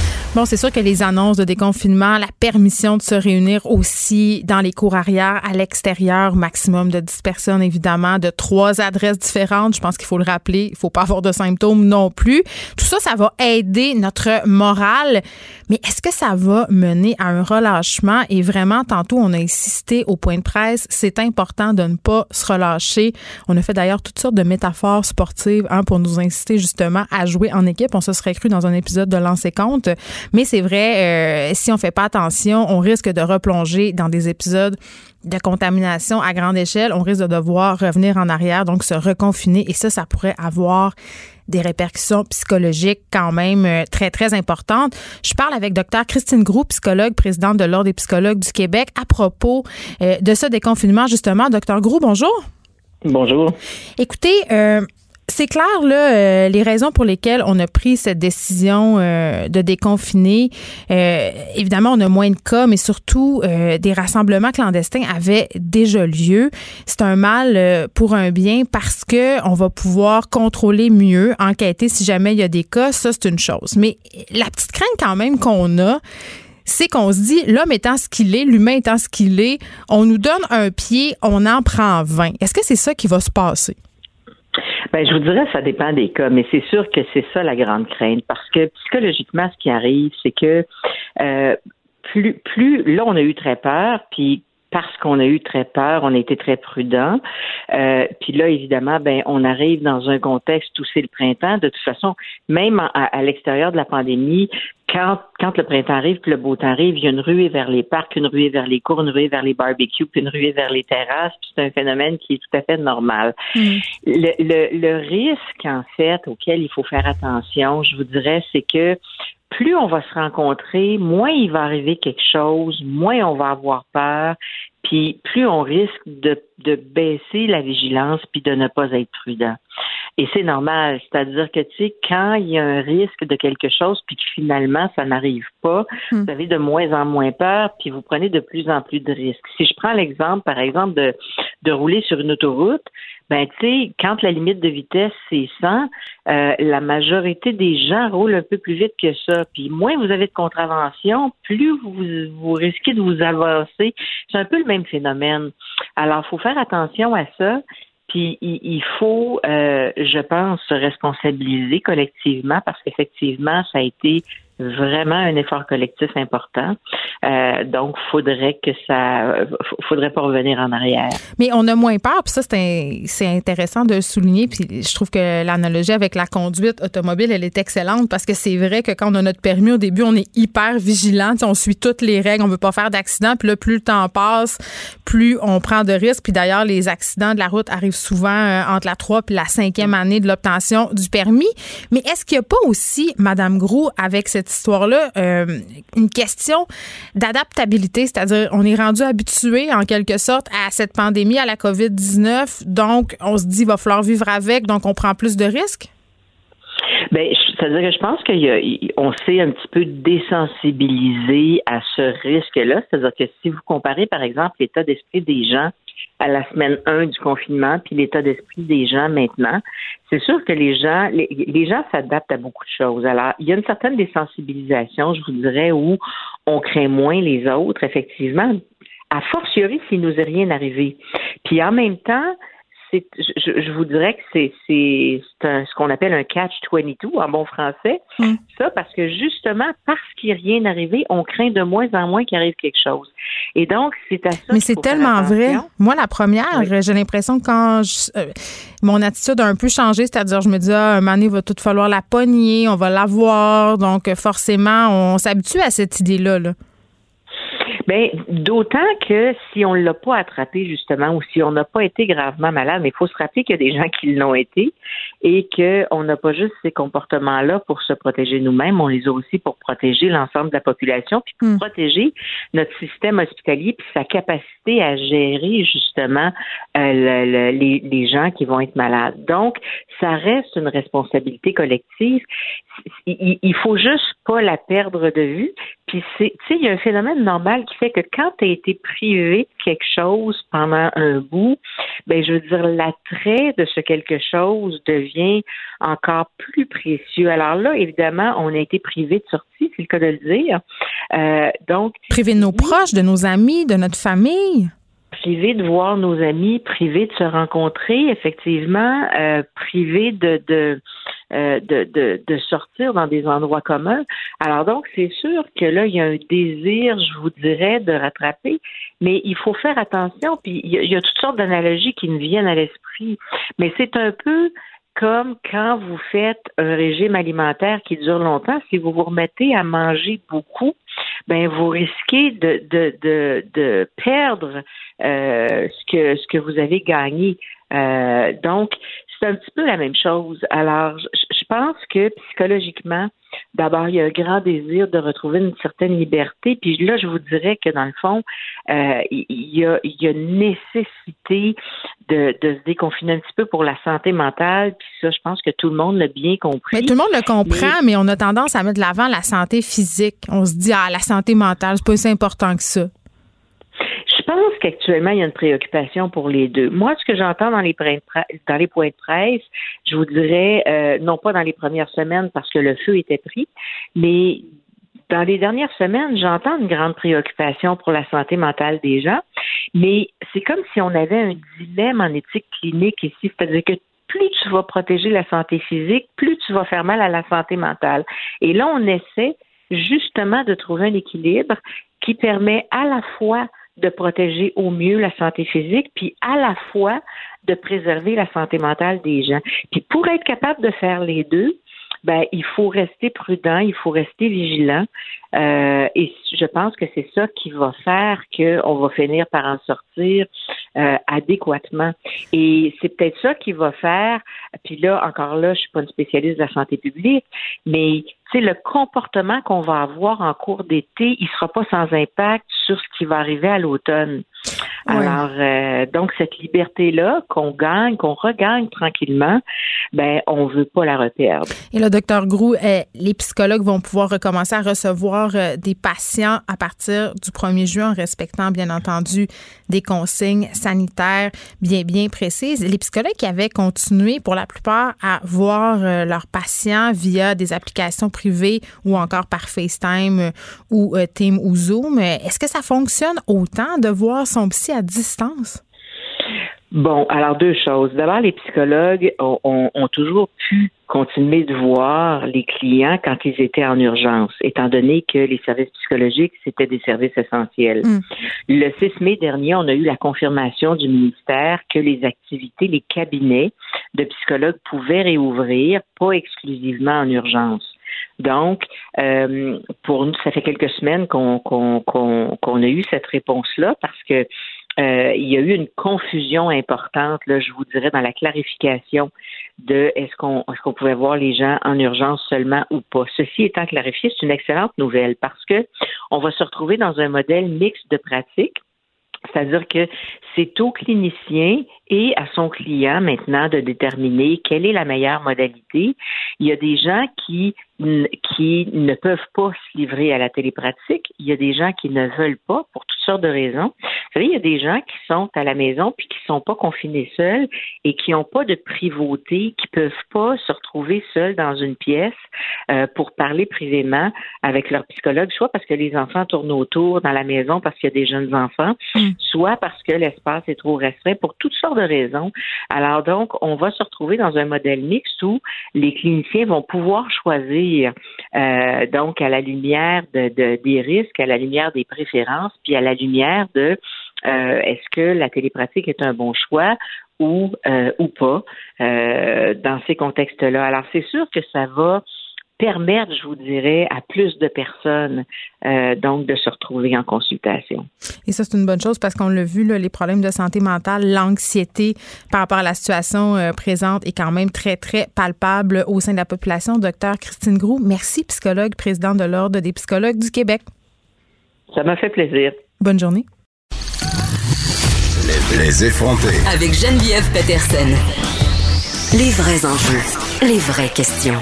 Bon, c'est sûr que les annonces de déconfinement, la permission de se réunir aussi dans les cours arrière, à l'extérieur, maximum de 10 personnes, évidemment, de trois adresses différentes. Je pense qu'il faut le rappeler. Il faut pas avoir de symptômes non plus. Tout ça, ça va aider notre morale. Mais est-ce que ça va mener à un relâchement? Et vraiment, tantôt, on a insisté au point de presse. C'est important de ne pas se relâcher. On a fait d'ailleurs toutes sortes de métaphores sportives hein, pour nous inciter justement à jouer en équipe. On se serait cru dans un épisode de Lancer Compte. Mais c'est vrai, euh, si on fait pas attention, on risque de replonger dans des épisodes de contamination à grande échelle. On risque de devoir revenir en arrière, donc se reconfiner. Et ça, ça pourrait avoir des répercussions psychologiques quand même euh, très, très importantes. Je parle avec Dr. Christine Groux, psychologue, présidente de l'Ordre des psychologues du Québec, à propos euh, de ce déconfinement, justement. Dr. Groux, bonjour. Bonjour. Écoutez, c'est clair, euh, les raisons pour lesquelles on a pris cette décision euh, de déconfiner. Euh, évidemment, on a moins de cas, mais surtout, des rassemblements clandestins avaient déjà lieu. C'est un mal pour un bien parce que on va pouvoir contrôler mieux, enquêter si jamais il y a des cas. Ça, c'est une chose. Mais la petite crainte quand même qu'on a, c'est qu'on se dit, l'homme étant ce qu'il est, l'humain étant ce qu'il est, on nous donne un pied, on en prend 20. Est-ce que c'est ça qui va se passer? Ben, je vous dirais, ça dépend des cas, mais c'est sûr que c'est ça la grande crainte, parce que psychologiquement, ce qui arrive, c'est que euh, plus, plus, là, on a eu très peur, puis parce qu'on a eu très peur, on a été très prudent. Euh, puis là, évidemment, ben, on arrive dans un contexte où c'est le printemps. De toute façon, même à, à l'extérieur de la pandémie, quand, quand le printemps arrive, puis le beau temps arrive, il y a une ruée vers les parcs, une ruée vers les cours, une ruée vers les barbecues, puis une ruée vers les terrasses. Puis c'est un phénomène qui est tout à fait normal. Mm. Le, le, le risque, en fait, auquel il faut faire attention, je vous dirais, c'est que plus on va se rencontrer, moins il va arriver quelque chose, moins on va avoir peur, puis plus on risque de, de baisser la vigilance puis de ne pas être prudent. Et c'est normal, c'est-à-dire que tu sais, quand il y a un risque de quelque chose puis que finalement ça n'arrive pas, hmm. vous avez de moins en moins peur puis vous prenez de plus en plus de risques. Si je prends l'exemple, par exemple, de, de rouler sur une autoroute, ben tu sais, quand la limite de vitesse c'est 100, euh, la majorité des gens roulent un peu plus vite que ça. Puis moins vous avez de contraventions, plus vous, vous risquez de vous avancer. C'est un peu le même phénomène. Alors, faut faire attention à ça. Puis il, faut, euh, je pense, se responsabiliser collectivement parce qu'effectivement, ça a été vraiment un effort collectif important. Euh, donc, faudrait que ça, faudrait pas revenir en arrière. Mais on a moins peur, puis ça c'est intéressant de le souligner. Puis je trouve que l'analogie avec la conduite automobile, elle est excellente parce que c'est vrai que quand on a notre permis au début, on est hyper vigilant, on suit toutes les règles, on veut pas faire d'accident. Puis là, plus le temps passe, plus on prend de risques. Puis d'ailleurs, les accidents de la route arrivent souvent euh, entre la 3 et la cinquième année de l'obtention du permis. Mais est-ce qu'il n'y a pas aussi, Madame Gros, avec cette histoire-là, euh, une question d'adaptabilité, c'est-à-dire on est rendu habitué en quelque sorte à cette pandémie, à la COVID-19, donc on se dit il va falloir vivre avec, donc on prend plus de risques? Ben, c'est-à-dire que je pense qu'on s'est un petit peu désensibilisé à ce risque-là. C'est-à-dire que si vous comparez, par exemple, l'état d'esprit des gens à la semaine 1 du confinement, puis l'état d'esprit des gens maintenant, c'est sûr que les gens, les, gens s'adaptent à beaucoup de choses. Alors, il y a une certaine désensibilisation, je vous dirais, où on craint moins les autres, effectivement, a fortiori s'il nous est rien arrivé. Puis en même temps, je, vous dirais que c'est, c'est, ce qu'on appelle un catch-22 en bon français. Mm. Ça, parce que justement, parce qu'il n'y a rien arrivé, on craint de moins en moins qu'il arrive quelque chose. Et donc, c'est à ça Mais c'est tellement vrai. Moi, la première, j'ai l'impression que quand euh, mon attitude a un peu changé, c'est-à-dire, je me dis, ah, un moment donné, il va tout falloir la pogner, on va l'avoir. Donc, forcément, on s'habitue à cette idée-là. Là. Ben, d'autant que si on ne l'a pas attrapé, justement, ou si on n'a pas été gravement malade, mais il faut se rappeler qu'il y a des gens qui l'ont été et qu'on n'a pas juste ces comportements-là pour se protéger nous-mêmes, on les a aussi pour protéger l'ensemble de la population, puis pour hmm. protéger notre système hospitalier, puis sa capacité à gérer, justement, euh, les, les gens qui vont être malades. Donc, ça reste une responsabilité collective. Il, il faut juste pas la perdre de vue. Puis, tu sais, il y a un phénomène normal qui fait que quand tu as été privé de quelque chose pendant un bout, ben je veux dire, l'attrait de ce quelque chose devient encore plus précieux. Alors là, évidemment, on a été privé de sortie, c'est le cas de le dire. Euh, donc, privé de nos proches, de nos amis, de notre famille privé de voir nos amis, privé de se rencontrer, effectivement, euh, privé euh, de, sortir dans des endroits communs. Alors donc, c'est sûr que là, il y a un désir, je vous dirais, de rattraper, mais il faut faire attention, puis il y a, toutes sortes d'analogies qui me viennent à l'esprit, mais c'est un peu comme quand vous faites un régime alimentaire qui dure longtemps, si vous vous remettez à manger beaucoup, ben vous risquez de, de, de, de perdre euh, ce que ce que vous avez gagné. Euh, donc, c'est un petit peu la même chose. Alors, je pense que psychologiquement, d'abord, il y a un grand désir de retrouver une certaine liberté. Puis là, je vous dirais que dans le fond, euh, il, y a, il y a une nécessité de, de, se déconfiner un petit peu pour la santé mentale. Puis ça, je pense que tout le monde l'a bien compris. Mais tout le monde le comprend, mais, on a tendance à mettre de l'avant la santé physique. On se dit, ah, la santé mentale, c'est pas aussi important que ça. Pense qu'actuellement, il y a une préoccupation pour les deux. Moi, ce que j'entends dans les, dans les points de presse, je vous dirais, euh, non pas dans les premières semaines parce que le feu était pris, mais dans les dernières semaines, j'entends une grande préoccupation pour la santé mentale des gens, mais c'est comme si on avait un dilemme en éthique clinique ici, c'est-à-dire que plus tu vas protéger la santé physique, plus tu vas faire mal à la santé mentale. Et là, on essaie justement de trouver un équilibre qui permet à la fois de protéger au mieux la santé physique, puis à la fois de préserver la santé mentale des gens. Puis pour être capable de faire les deux, ben il faut rester prudent, il faut rester vigilant. Euh, et je pense que c'est ça qui va faire qu'on va finir par en sortir euh, adéquatement. Et c'est peut-être ça qui va faire. Puis là, encore là, je suis pas une spécialiste de la santé publique, mais le comportement qu'on va avoir en cours d'été, il sera pas sans impact sur ce qui va arriver à l'automne. Alors, euh, donc cette liberté-là qu'on gagne, qu'on regagne tranquillement, ben on veut pas la reperdre. Et le docteur Grou, euh, les psychologues vont pouvoir recommencer à recevoir euh, des patients à partir du 1er juin en respectant bien entendu des consignes sanitaires bien bien précises. Les psychologues qui avaient continué pour la plupart à voir leurs patients via des applications privées ou encore par FaceTime ou Team ou Zoom, est-ce que ça fonctionne autant de voir son psy à distance? Bon, alors deux choses. D'abord, les psychologues ont, toujours pu continuer de voir les clients quand ils étaient en urgence, étant donné que les services psychologiques, c'était des services essentiels. Hmm. Le 6 mai dernier, on a eu la confirmation du ministère que les activités, les cabinets de psychologues pouvaient réouvrir, pas exclusivement en urgence. Donc, euh, pour nous, ça fait quelques semaines qu'on a eu cette réponse-là parce que euh, il y a eu une confusion importante, là, je vous dirais, dans la clarification de est-ce qu'on est-ce qu'on pouvait voir les gens en urgence seulement ou pas. Ceci étant clarifié, c'est une excellente nouvelle parce que on va se retrouver dans un modèle mixte de pratiques. C'est-à-dire que c'est au clinicien et à son client maintenant de déterminer quelle est la meilleure modalité. Il y a des gens qui qui ne peuvent pas se livrer à la télépratique. Il y a des gens qui ne veulent pas pour toutes sortes de raisons. Vous savez, il y a des gens qui sont à la maison puis qui sont pas confinés seuls et qui n'ont pas de privauté, qui peuvent pas se retrouver seuls dans une pièce euh, pour parler privément avec leur psychologue, soit parce que les enfants tournent autour dans la maison parce qu'il y a des jeunes enfants, mm. soit parce que l'espace est trop restreint pour toutes sortes de raisons. Alors donc, on va se retrouver dans un modèle mixte où les cliniciens vont pouvoir choisir, euh, donc à la lumière de, des risques, à la lumière des préférences, puis à la lumière de euh, est-ce que la télépratique est un bon choix ou euh, ou pas dans ces contextes-là. Alors c'est sûr que ça va permettre, je vous dirais, à plus de personnes euh, donc de se retrouver en consultation. Et ça, c'est une bonne chose parce qu'on l'a vu, là, les problèmes de santé mentale, l'anxiété par rapport à la situation euh, présente est quand même très, très palpable au sein de la population. Docteur Christine Groux, merci, psychologue, présidente de l'Ordre des psychologues du Québec. Ça m'a fait plaisir. Bonne journée. Les, les effrontés. Avec Geneviève Peterson. Les vrais enjeux, les vraies questions.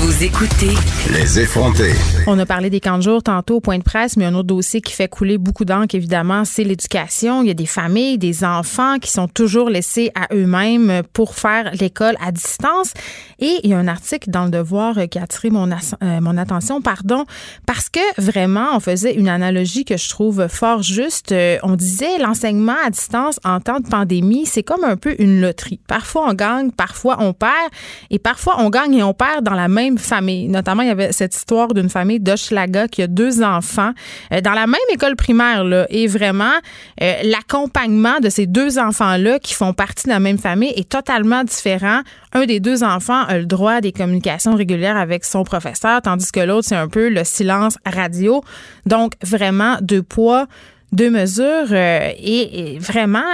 Vous écoutez Les effrontés. On a parlé des camps de jour tantôt au point de presse, mais un autre dossier qui fait couler beaucoup d'encre, évidemment, c'est l'éducation. Il y a des familles, des enfants qui sont toujours laissés à eux-mêmes pour faire l'école à distance. Et il y a un article dans le Devoir qui a attiré mon, euh, mon attention, pardon, parce que vraiment, on faisait une analogie que je trouve fort juste. Euh, on disait l'enseignement à distance en temps de pandémie, c'est comme un peu une loterie. Parfois on gagne, parfois on perd, et parfois on gagne et on perd dans la même famille. Notamment, il y avait cette histoire d'une famille d'Hochelaga qui a deux enfants euh, dans la même école primaire. Là, et vraiment, euh, l'accompagnement de ces deux enfants-là qui font partie de la même famille est totalement différent. Un des deux enfants a le droit à des communications régulières avec son professeur, tandis que l'autre, c'est un peu le silence radio. Donc, vraiment, deux poids, deux mesures. Euh, et vraiment,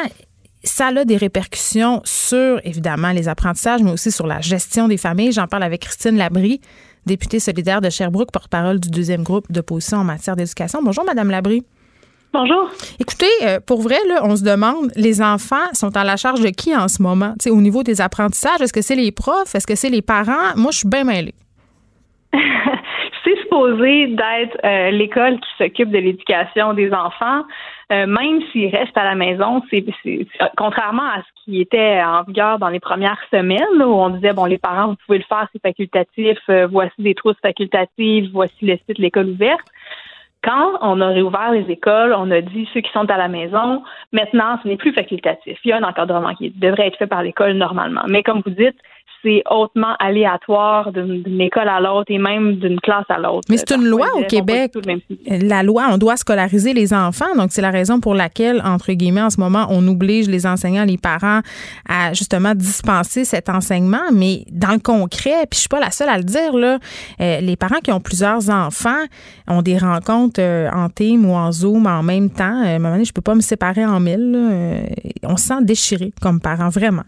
ça a des répercussions sur, évidemment, les apprentissages, mais aussi sur la gestion des familles. J'en parle avec Christine Labrie, députée solidaire de Sherbrooke, porte-parole du deuxième groupe d'opposition en matière d'éducation. Bonjour, Madame Labrie. Bonjour. Écoutez, euh, pour vrai, là, on se demande, les enfants sont à la charge de qui en ce moment? sais, au niveau des apprentissages, est-ce que c'est les profs? Est-ce que c'est les parents? Moi, je suis bien mêlée. c'est supposé d'être euh, l'école qui s'occupe de l'éducation des enfants. Euh, même s'ils restent à la maison, c'est, contrairement à ce qui était en vigueur dans les premières semaines, où on disait bon les parents vous pouvez le faire, c'est facultatif, voici des trousses facultatives, voici le site l'école ouverte. Quand on a réouvert les écoles, on a dit ceux qui sont à la maison, maintenant, ce n'est plus facultatif. Il y a un encadrement qui devrait être fait par l'école normalement. Mais comme vous dites, c'est hautement aléatoire d'une école à l'autre et même d'une classe à l'autre. Mais c'est une loi au Québec. La loi, on doit scolariser les enfants. Donc, c'est la raison pour laquelle, entre guillemets, en ce moment, on oblige les enseignants, les parents à justement dispenser cet enseignement. Mais dans le concret, puis je suis pas la seule à le dire, là, euh, les parents qui ont plusieurs enfants ont des rencontres euh, en team ou en Zoom en même temps. Euh, à un moment donné, je peux pas me séparer en mille. on se sent déchiré comme parents, vraiment.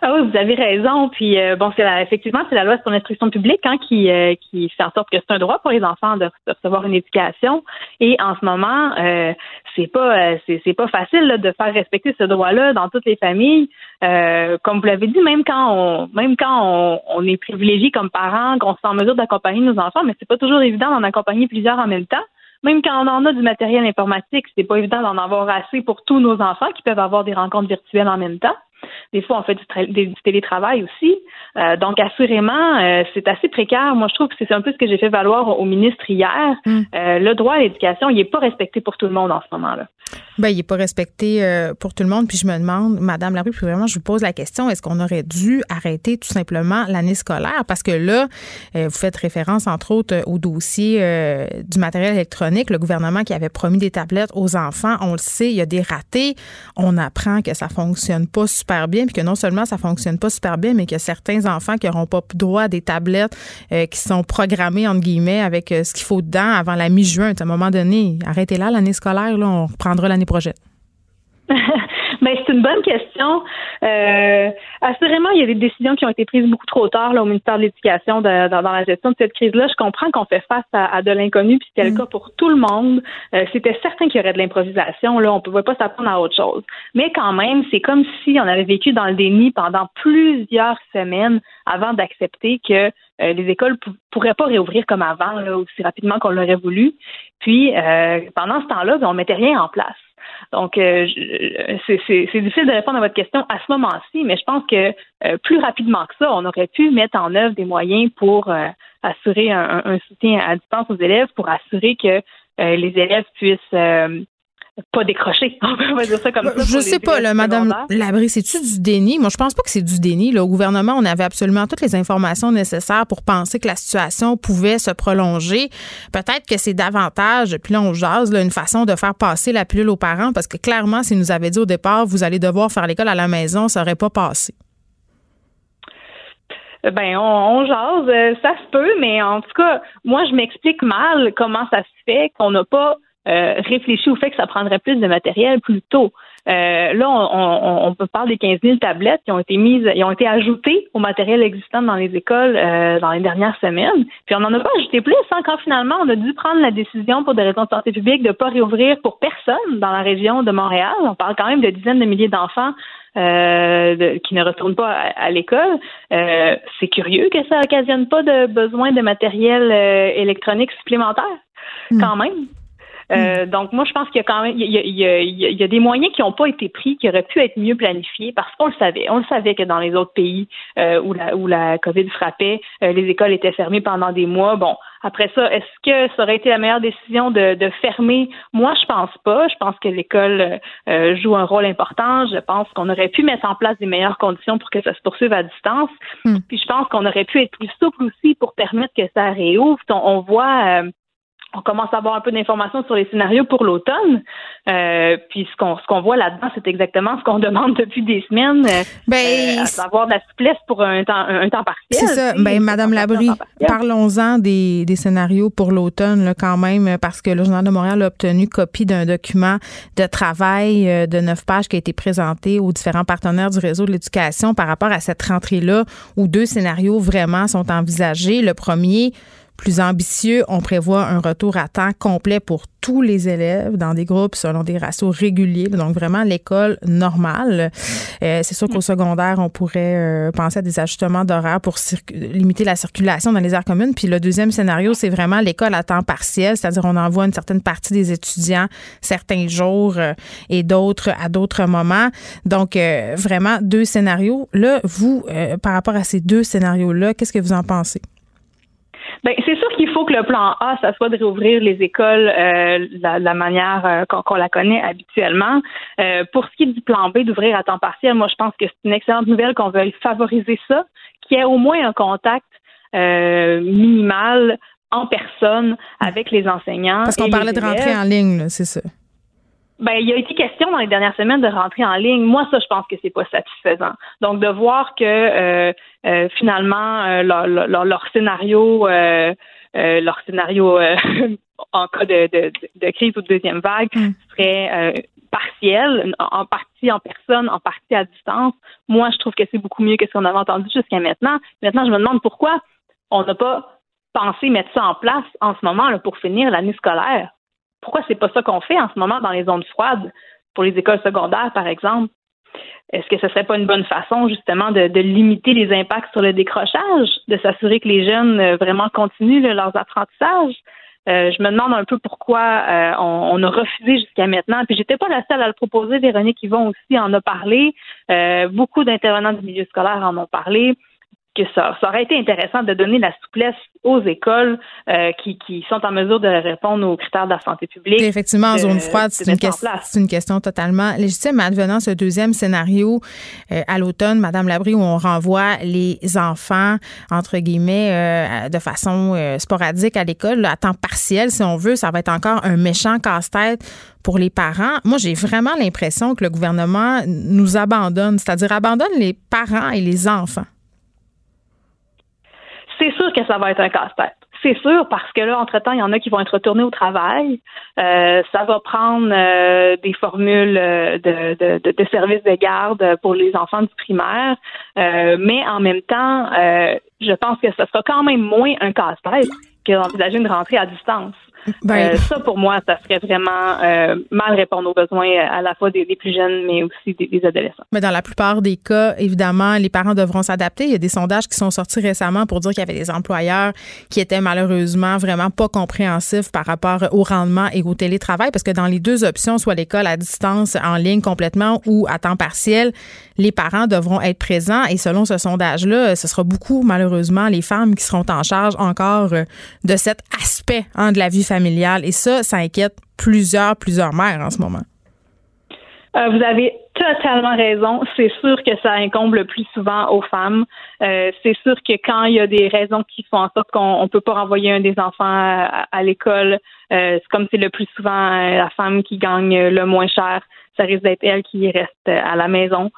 Ah oui, vous avez raison. Puis euh, bon, c'est effectivement c'est la loi sur l'instruction publique hein, qui euh, qui fait en sorte que c'est un droit pour les enfants de, recevoir une éducation. Et en ce moment, euh, c'est pas c'est pas facile de faire respecter ce droit-là dans toutes les familles. comme vous l'avez dit, même quand on même quand on, on est privilégié comme parents, qu'on se en mesure d'accompagner nos enfants, mais c'est pas toujours évident d'en accompagner plusieurs en même temps. Même quand on en a du matériel informatique, c'est pas évident d'en avoir assez pour tous nos enfants qui peuvent avoir des rencontres virtuelles en même temps. Des fois, on fait du, télétravail aussi. Euh, donc, assurément, euh, c'est assez précaire. Moi, je trouve que c'est un peu ce que j'ai fait valoir au ministre hier. Mm. Euh, le droit à l'éducation, il n'est pas respecté pour tout le monde en ce moment-là. Ben, il n'est pas respecté pour tout le monde. Puis je me demande, Madame Larue, puis vraiment, je vous pose la question, est-ce qu'on aurait dû arrêter tout simplement l'année scolaire? Parce que là, vous faites référence, entre autres, au dossier du matériel électronique. Le gouvernement qui avait promis des tablettes aux enfants, on le sait, il y a des ratés. On apprend que ça fonctionne pas super bien, puis que non seulement ça fonctionne pas super bien, mais que certains enfants qui n'auront pas droit à des tablettes euh, qui sont programmées, entre guillemets, avec euh, ce qu'il faut dedans avant la mi-juin. À un moment donné, arrêtez là l'année scolaire, là, on l'année prochaine. Ben, c'est une bonne question. Euh, assurément, il y a des décisions qui ont été prises beaucoup trop tard là, au ministère de l'Éducation dans, la gestion de cette crise-là. Je comprends qu'on fait face à, de l'inconnu, puis c'était le mm. cas pour tout le monde. Euh, c'était certain qu'il y aurait de l'improvisation. Là, on ne pouvait pas s'attendre à autre chose. Mais quand même, c'est comme si on avait vécu dans le déni pendant plusieurs semaines avant d'accepter que euh, les écoles ne pourraient pas réouvrir comme avant, là, aussi rapidement qu'on l'aurait voulu. Puis, euh, pendant ce temps-là, ben, on mettait rien en place. Donc, euh, c'est difficile de répondre à votre question à ce moment-ci, mais je pense que euh, plus rapidement que ça, on aurait pu mettre en œuvre des moyens pour euh, assurer un, soutien à distance aux élèves, pour assurer que les élèves puissent pas décroché. On va dire ça comme ça. Je sais pas, là, Madame Labry, c'est-tu du déni? Moi, je pense pas que c'est du déni. Là. Au gouvernement, on avait absolument toutes les informations nécessaires pour penser que la situation pouvait se prolonger. Peut-être que c'est davantage, puis là, on jase, là, une façon de faire passer la pilule aux parents, parce que clairement, si nous avait dit au départ, vous allez devoir faire l'école à la maison, ça aurait pas passé. Ben, on, on jase, euh, ça se peut, mais en tout cas, moi, je m'explique mal comment ça se fait qu'on n'a pas euh, réfléchir au fait que ça prendrait plus de matériel plus tôt. Euh, là, on, on, on, parle des 15 000 tablettes qui ont été mises, qui ont été ajoutées au matériel existant dans les écoles euh, dans les dernières semaines. Puis on n'en a pas ajouté plus hein, quand finalement on a dû prendre la décision pour des raisons de santé publique de ne pas réouvrir pour personne dans la région de Montréal. On parle quand même de dizaines de milliers d'enfants euh, qui ne retournent pas à, l'école. Euh, c'est curieux que ça occasionne pas de besoin de matériel euh, électronique supplémentaire, hmm. quand même. Euh, mm. donc, moi, je pense qu'il y a quand même, il y a, il y a, il y a des moyens qui n'ont pas été pris, qui auraient pu être mieux planifiés, parce qu'on le savait. On le savait que dans les autres pays euh, où la où la COVID frappait, euh, les écoles étaient fermées pendant des mois. Bon, après ça, est-ce que ça aurait été la meilleure décision de, de fermer? Moi, je pense pas. Je pense que l'école euh, joue un rôle important. Je pense qu'on aurait pu mettre en place des meilleures conditions pour que ça se poursuive à distance. Mm. Puis je pense qu'on aurait pu être plus souple aussi pour permettre que ça réouvre. On, on voit on commence à avoir un peu d'informations sur les scénarios pour l'automne. Euh, puis ce qu'on ce qu'on voit là-dedans, c'est exactement ce qu'on demande depuis des semaines, euh, ben, à savoir de la souplesse pour un temps un, temps partiel. C'est ça. Ben, Madame Labrie, parlons-en des, des scénarios pour l'automne quand même, parce que le Journal de Montréal a obtenu copie d'un document de travail euh, de neuf pages qui a été présenté aux différents partenaires du réseau de l'éducation par rapport à cette rentrée-là, où deux scénarios vraiment sont envisagés. Le premier plus ambitieux, on prévoit un retour à temps complet pour tous les élèves dans des groupes selon des ratios réguliers, donc vraiment l'école normale. Euh, c'est sûr qu'au secondaire, on pourrait euh, penser à des ajustements d'horaire pour limiter la circulation dans les aires communes. Puis le deuxième scénario, c'est vraiment l'école à temps partiel, c'est-à-dire on envoie une certaine partie des étudiants certains jours euh, et d'autres à d'autres moments. Donc vraiment deux scénarios. Là, vous, par rapport à ces deux scénarios-là, qu'est-ce que vous en pensez? Ben, c'est sûr qu'il faut que le plan A, ça soit de réouvrir les écoles euh, de la, manière euh, qu'on la connaît habituellement. Euh, pour ce qui est du plan B, d'ouvrir à temps partiel, moi, je pense que c'est une excellente nouvelle qu'on veuille favoriser ça, qu'il y ait au moins un contact minimal en personne avec les enseignants. Parce qu'on parlait de rentrer en ligne, c'est ça. Ben, il y a été question dans les dernières semaines de rentrer en ligne. Moi, ça, je pense que c'est pas satisfaisant. Donc, de voir que euh, euh, finalement euh, leur, leur, scénario, leur scénario en cas de, de, de, crise ou de deuxième vague mm. serait partiel, en partie en personne, en partie à distance. Moi, je trouve que c'est beaucoup mieux que ce qu'on avait entendu jusqu'à maintenant. Maintenant, je me demande pourquoi on n'a pas pensé mettre ça en place en ce moment là, pour finir l'année scolaire pourquoi c'est pas ça qu'on fait en ce moment dans les zones froides pour les écoles secondaires, par exemple? Est-ce que ce serait pas une bonne façon, justement, de, limiter les impacts sur le décrochage, de s'assurer que les jeunes euh, vraiment continuent leurs apprentissages? Euh, je me demande un peu pourquoi euh, on, a refusé jusqu'à maintenant. Puis j'étais pas la seule à le proposer. Véronique Yvon aussi en a parlé. beaucoup d'intervenants du milieu scolaire en ont parlé que ça, aurait été intéressant de donner la souplesse aux écoles euh, qui, sont en mesure de répondre aux critères de la santé publique. effectivement, en zone froide, c'est une, une, question totalement légitime. Advenant ce deuxième scénario euh, à l'automne, Madame Labrie, où on renvoie les enfants, entre guillemets, euh, de façon sporadique à l'école, à temps partiel, si on veut, ça va être encore un méchant casse-tête pour les parents. Moi, j'ai vraiment l'impression que le gouvernement nous abandonne, c'est-à-dire abandonne les parents et les enfants c'est sûr que ça va être un casse-tête. C'est sûr parce que là, entre-temps, il y en a qui vont être retournés au travail. Euh, ça va prendre euh, des formules euh, de, de, de, services de garde pour les enfants du primaire. mais en même temps, je pense que ce sera quand même moins un casse-tête que d'envisager une rentrée à distance. Ben, euh, ça, pour moi, ça serait vraiment euh, mal répondre aux besoins euh, à la fois des, plus jeunes, mais aussi des, adolescents. Mais dans la plupart des cas, évidemment, les parents devront s'adapter. Il y a des sondages qui sont sortis récemment pour dire qu'il y avait des employeurs qui étaient malheureusement vraiment pas compréhensifs par rapport au rendement et au télétravail, parce que dans les deux options, soit l'école à distance, en ligne complètement ou à temps partiel, les parents devront être présents. Et selon ce sondage-là, ce sera beaucoup, malheureusement, les femmes qui seront en charge encore de cet aspect hein, de la vie familiale. Et ça, ça inquiète plusieurs, plusieurs mères en ce moment. Euh, vous avez totalement raison. C'est sûr que ça incombe le plus souvent aux femmes. Euh, c'est sûr que quand il y a des raisons qui font en sorte qu'on ne peut pas renvoyer un des enfants à, l'école, euh, c'est comme c'est le plus souvent la femme qui gagne le moins cher ça risque d'être elle qui reste à la maison.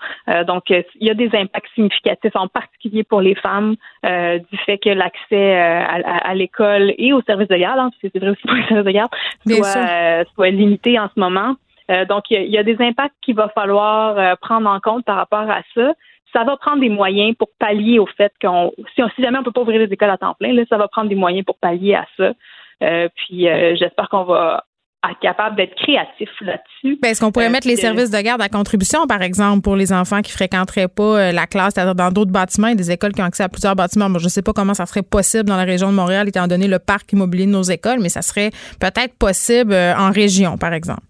donc, il y a des impacts significatifs, en particulier pour les femmes, du fait que l'accès à, l'école et aux services de garde, hein, parce que c'est vrai aussi pour les services de garde, soit, soit limité en ce moment. Euh, donc, il y, a des impacts qu'il va falloir euh, prendre en compte par rapport à ça. Ça va prendre des moyens pour pallier au fait qu'on, si, si jamais on peut pas ouvrir les écoles à temps plein, là, ça va prendre des moyens pour pallier à ça. Euh, puis, j'espère qu'on va être capable d'être créatif là-dessus. Ben, est-ce qu'on pourrait mettre les services de garde à contribution, par exemple, pour les enfants qui fréquenteraient pas la classe, c'est-à-dire dans d'autres bâtiments, des écoles qui ont accès à plusieurs bâtiments. je ne sais pas comment ça serait possible dans la région de Montréal, étant donné le parc immobilier de nos écoles, mais ça serait peut-être possible en région, par exemple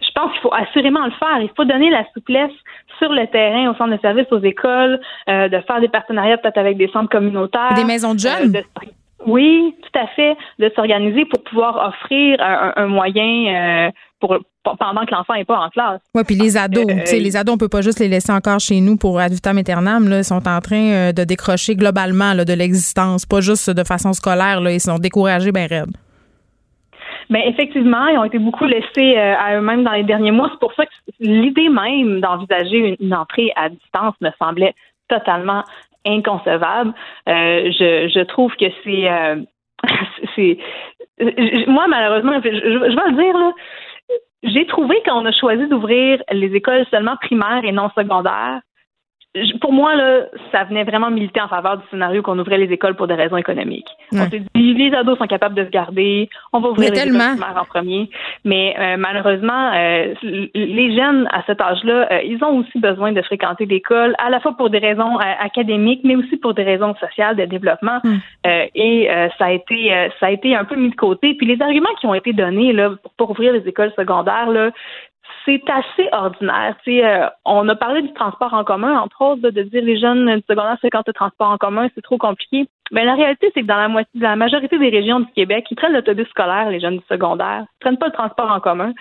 je pense qu'il faut assurément le faire. Il faut donner la souplesse sur le terrain, au centre de service, aux écoles, euh, de faire des partenariats peut-être avec des centres communautaires. Des maisons de jeunes? Euh, oui, tout à fait, de s'organiser pour pouvoir offrir un, moyen euh, pour pendant que l'enfant n'est pas en classe. Oui, puis les ados, les ados, on peut pas juste les laisser encore chez nous pour ad vitam aeternam. Là, ils sont en train de décrocher globalement là, de l'existence, pas juste de façon scolaire. Là, ils sont découragés, ben raides. Ben effectivement, ils ont été beaucoup laissés euh, à eux-mêmes dans les derniers mois. C'est pour ça que l'idée même d'envisager une, entrée à distance me semblait totalement inconcevable. Euh, je, je, trouve que c'est, euh, c'est, moi malheureusement, je, je, vais le dire là. J'ai trouvé qu'on a choisi d'ouvrir les écoles seulement primaires et non secondaires pour moi, là, ça venait vraiment militer en faveur du scénario qu'on ouvrait les écoles pour des raisons économiques. On s'est dit, les ados sont capables de se garder, on va ouvrir les écoles en premier. Mais euh, malheureusement, euh, les jeunes à cet âge-là, euh, ils ont aussi besoin de fréquenter l'école, à la fois pour des raisons académiques, mais aussi pour des raisons sociales, de développement. Hmm. et ça a été, ça a été un peu mis de côté. Puis les arguments qui ont été donnés là pour, pour ouvrir les écoles secondaires, là, c'est assez ordinaire. Euh, on a parlé du transport en commun, entre autres, de, dire les jeunes du secondaire quand le transport en commun, c'est trop compliqué. Mais la réalité, c'est que dans la moitié, la majorité des régions du Québec, ils prennent l'autobus scolaire, les jeunes du secondaire. Ils prennent pas le transport en commun.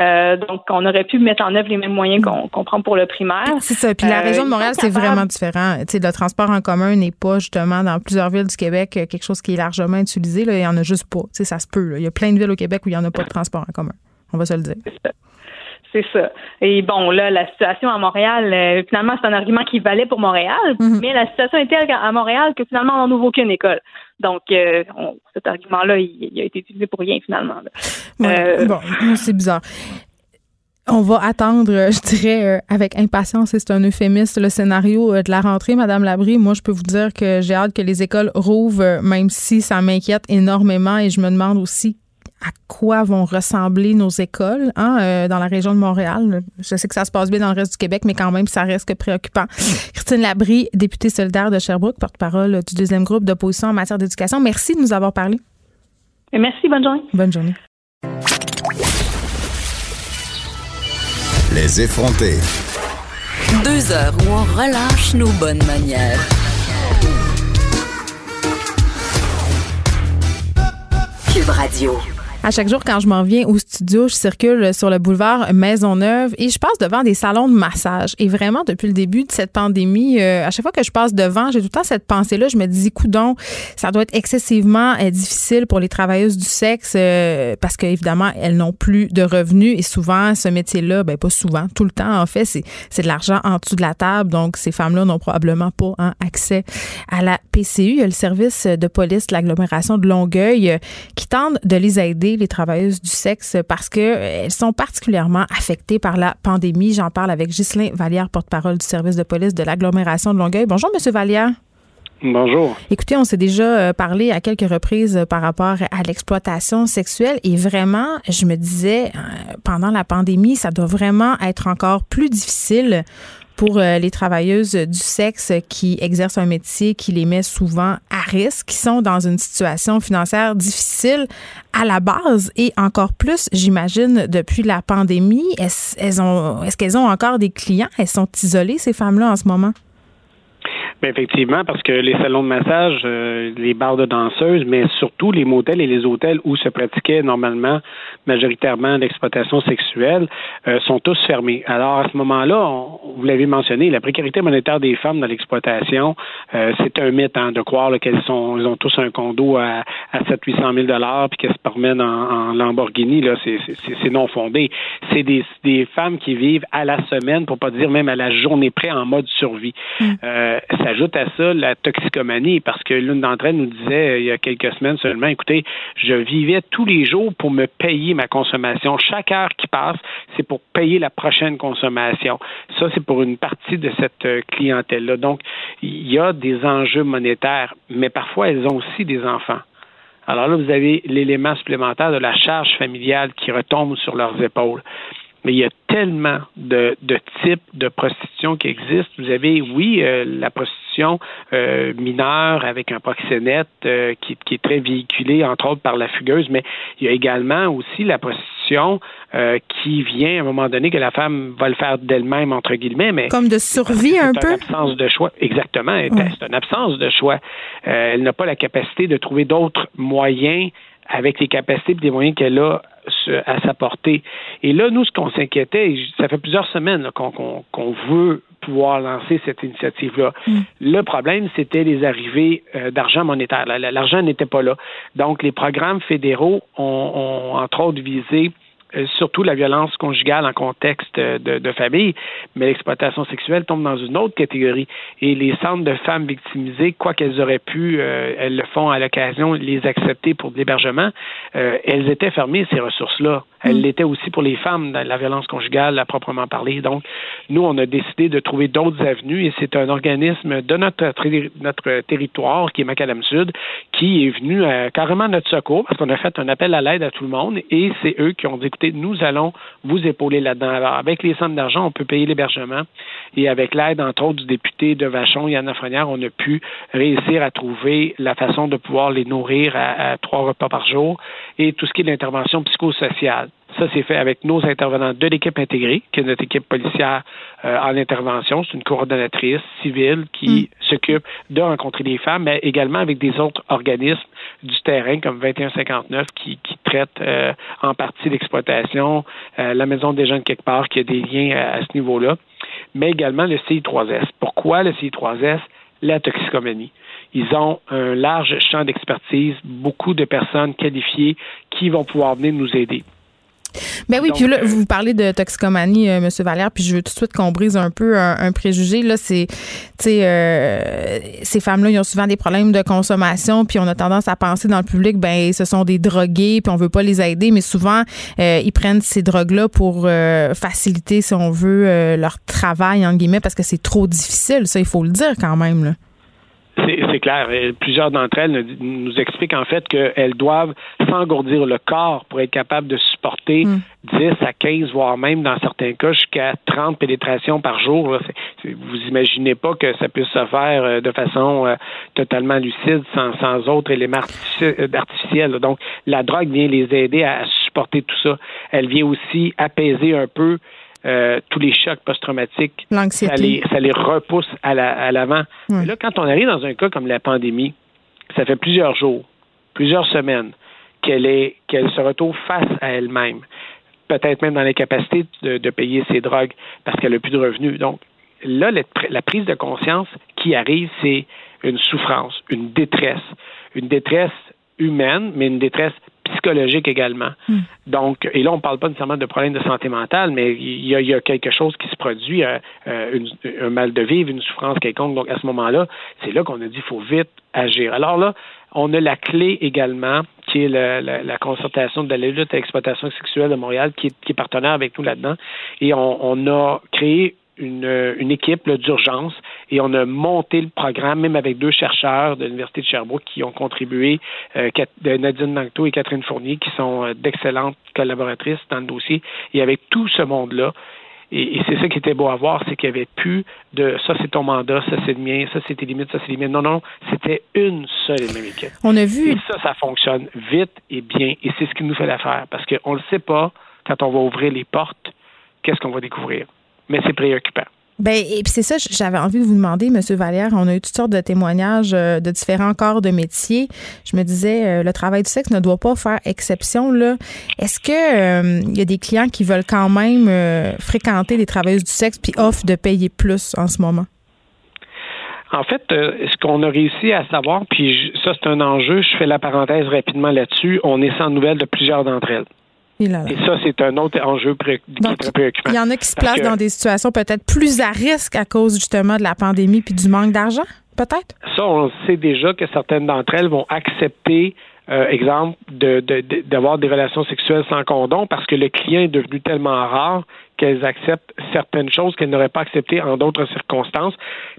Euh, donc, on aurait pu mettre en œuvre les mêmes moyens qu'on prend pour le primaire. C'est ça. Puis la euh, région de Montréal, c'est vraiment différent. le transport en commun n'est pas justement dans plusieurs villes du Québec quelque chose qui est largement utilisé. Là. Il y en a juste pas. ça se peut. Il y a plein de villes au Québec où il n'y en a pas de transport en commun. On va se le dire. C'est ça. Et bon, là, la situation à Montréal, euh, finalement, c'est un argument qui valait pour Montréal, mhm. mais la situation est telle à Montréal que finalement, on n'ouvre aucune école. Donc, euh, cet argument-là, il, a été utilisé pour rien, finalement. Euh, bon, c'est bizarre. On va attendre, je dirais, avec impatience, et c'est un euphémisme, le scénario de la rentrée, Madame Labrie. Moi, je peux vous dire que j'ai hâte que les écoles rouvrent, même si ça m'inquiète énormément et je me demande aussi à quoi vont ressembler nos écoles hein, euh, dans la région de Montréal. Je sais que ça se passe bien dans le reste du Québec, mais quand même, ça reste que préoccupant. Christine Labrie, députée solidaire de Sherbrooke, porte-parole du deuxième groupe d'opposition en matière d'éducation. Merci de nous avoir parlé. merci, bonne journée. Bonne journée. Les effrontés. Deux heures où on relâche nos bonnes manières. Cube Radio. À chaque jour, quand je m'en viens au studio, je circule sur le boulevard Maisonneuve et je passe devant des salons de massage. Et vraiment, depuis le début de cette pandémie, euh, à chaque fois que je passe devant, j'ai tout le temps cette pensée-là. Je me dis, coudon, ça doit être excessivement euh, difficile pour les travailleuses du sexe euh, parce qu'évidemment, elles n'ont plus de revenus et souvent, ce métier-là, ben pas souvent, tout le temps, en fait, c'est de l'argent en dessous de la table. Donc, ces femmes-là n'ont probablement pas hein, accès à la PCU. Il y a le service de police de l'agglomération de Longueuil qui tente de les aider les travailleuses du sexe parce qu'elles euh, sont particulièrement affectées par la pandémie. J'en parle avec Ghislain Vallière, porte-parole du service de police de l'agglomération de Longueuil. Bonjour, Monsieur Vallière. Bonjour. Écoutez, on s'est déjà euh, parlé à quelques reprises par rapport à l'exploitation sexuelle et vraiment, je me disais, euh, pendant la pandémie, ça doit vraiment être encore plus difficile pour euh, les travailleuses du sexe qui exercent un métier qui les met souvent à risque, qui sont dans une situation financière difficile à la base et encore plus, j'imagine, depuis la pandémie. Est-ce, est-ce qu'elles ont encore des clients? Elles sont isolées, ces femmes-là, en ce moment? Effectivement, parce que les salons de massage, euh, les bars de danseuses, mais surtout les motels et les hôtels où se pratiquait normalement majoritairement l'exploitation sexuelle euh, sont tous fermés. Alors à ce moment-là, vous l'avez mentionné, la précarité monétaire des femmes dans l'exploitation, euh, c'est un mythe hein, de croire qu'elles sont, elles ont tous un condo à, à 7 800 000 dollars puis qu'elles se promènent en, Lamborghini. Là, c'est non fondé. C'est des, des femmes qui vivent à la semaine, pour pas dire même à la journée près, en mode survie. Mm. Ajoute à ça la toxicomanie, parce que l'une d'entre elles nous disait euh, il y a quelques semaines seulement, écoutez, je vivais tous les jours pour me payer ma consommation. Chaque heure qui passe, c'est pour payer la prochaine consommation. Ça, c'est pour une partie de cette euh, clientèle-là. Donc, il y a des enjeux monétaires, mais parfois, elles ont aussi des enfants. Alors là, vous avez l'élément supplémentaire de la charge familiale qui retombe sur leurs épaules mais il y a tellement de, types de prostitution qui existent. Vous avez, oui, euh, la prostitution euh, mineure avec un proxénète euh, qui, est très véhiculée, entre autres, par la fugueuse, mais il y a également aussi la prostitution qui vient à un moment donné que la femme va le faire d'elle-même, entre guillemets. mais Comme de survie un peu? C'est une absence de choix. Exactement. C'est une absence de choix. elle n'a pas la capacité de trouver d'autres moyens avec les capacités et les moyens qu'elle a à sa portée. Et là, nous, ce qu'on s'inquiétait, ça fait plusieurs semaines qu'on veut pouvoir lancer cette initiative-là. Mm. Le problème, c'était les arrivées euh, d'argent monétaire. L'argent n'était pas là. Donc, les programmes fédéraux ont, ont entre autres visé euh, surtout la violence conjugale en contexte de, famille, mais l'exploitation sexuelle tombe dans une autre catégorie. Et les centres de femmes victimisées, quoi qu'elles auraient pu, euh, elles le font à l'occasion, les accepter pour de l'hébergement, euh, elles étaient fermées, ces ressources-là. Elles mm. l'étaient aussi pour les femmes dans la violence conjugale à proprement parler. Donc, nous, on a décidé de trouver d'autres avenues et c'est un organisme de notre, notre territoire, qui est Macadam Sud, qui est venu à, carrément à notre secours parce qu'on a fait un appel à l'aide à tout le monde et c'est eux qui ont dit, nous allons vous épauler là-dedans. Alors, avec les centres d'argent, on peut payer l'hébergement et avec l'aide, entre autres, du député de Vachon, Yann Lafrenière, on a pu réussir à trouver la façon de pouvoir les nourrir à trois repas par jour et tout ce qui est l'intervention psychosociale. Ça, c'est fait avec nos intervenants de l'équipe intégrée, qui est notre équipe policière euh, en intervention. C'est une coordonnatrice civile qui mm. s'occupe de rencontrer les femmes, mais également avec des autres organismes du terrain comme 2159 qui, qui traitent euh, en partie l'exploitation, euh, la Maison des jeunes quelque part qui a des liens à, ce niveau-là, mais également le CI3S. Pourquoi le CI3S? La toxicomanie. Ils ont un large champ d'expertise, beaucoup de personnes qualifiées qui vont pouvoir venir nous aider. Ben oui, puis là, euh, vous parlez de toxicomanie, euh, M. Valère, puis je veux tout de suite qu'on brise un peu un, préjugé. Là, c'est, euh, ces femmes-là, ils ont souvent des problèmes de consommation, puis on a tendance à penser dans le public, ben, ce sont des drogués, puis on veut pas les aider, mais souvent, ils prennent ces drogues-là pour faciliter, si on veut, leur travail, en guillemets, parce que c'est trop difficile, ça, il faut le dire quand même, là. C'est clair. Plusieurs d'entre elles nous expliquent en fait qu'elles doivent s'engourdir le corps pour être capables de supporter 10 hmm. à 15, voire même dans certains cas jusqu'à 30 pénétrations par jour. Vous imaginez pas que ça puisse se faire euh, de façon euh, totalement lucide sans, sans autres éléments euh, artificiels. Donc, la drogue vient les aider à supporter tout ça. Elle vient aussi apaiser un peu euh, tous les chocs post-traumatiques, ça les, ça les repousse à l'avant. là, quand on arrive dans un cas comme la pandémie, ça fait plusieurs jours, plusieurs semaines qu'elle se retrouve face à elle-même, peut-être même dans l'incapacité de, de payer ses drogues parce qu'elle n'a plus de revenus. Donc là, la prise de conscience qui arrive, c'est une souffrance, une détresse, une détresse humaine, mais une détresse psychologique également. Hmm. Donc, et là, on ne parle pas nécessairement de problèmes de santé mentale, mais il y a, quelque chose qui se produit, euh, euh, un mal de vivre, une souffrance quelconque. Donc, à ce moment-là, c'est là qu'on a dit qu'il faut vite agir. Alors là, on a la clé également, qui est la, concertation de la lutte à l'exploitation sexuelle de Montréal, qui est, partenaire avec nous là-dedans. Et on a créé une, une équipe d'urgence et on a monté le programme, même avec deux chercheurs de l'Université de Sherbrooke qui ont contribué, euh, Nadine Nancto et Catherine Fournier, qui sont euh, d'excellentes collaboratrices dans le dossier. Et avec tout ce monde-là, et, c'est ça qui était beau à voir, c'est qu'il n'y avait plus de ça c'est ton mandat, ça c'est le mien, ça c'est tes limites, ça c'est les miennes. Non, non, c'était une seule et même équipe. On a vu. Et ça, ça fonctionne vite et bien. Et c'est ce qui nous fait l'affaire. Parce qu'on ne le sait pas, quand on va ouvrir les portes, qu'est-ce qu'on va découvrir? Mais c'est préoccupant. Ben, et puis c'est ça, j'avais envie de vous demander, M. Vallière, on a eu toutes sortes de témoignages euh, de différents corps de métier. Je me disais, euh, le travail du sexe ne doit pas faire exception. là. Est-ce que euh, il y a des clients qui veulent quand même fréquenter les travailleuses du sexe puis offrent de payer plus en ce moment? En fait, ce qu'on a réussi à savoir, puis ça c'est un enjeu, je fais la parenthèse rapidement là-dessus, on est sans nouvelles de plusieurs d'entre elles. Et, ça, c'est un autre enjeu très préoccupant. Il y en a qui se placent dans des situations peut-être plus à risque à cause justement de la pandémie puis du manque d'argent, peut-être? Ça, on sait déjà que certaines d'entre elles vont accepter euh, exemple, d'avoir des relations sexuelles sans condom parce que le client est devenu tellement rare qu'elles acceptent certaines choses qu'elles n'auraient pas acceptées en d'autres circonstances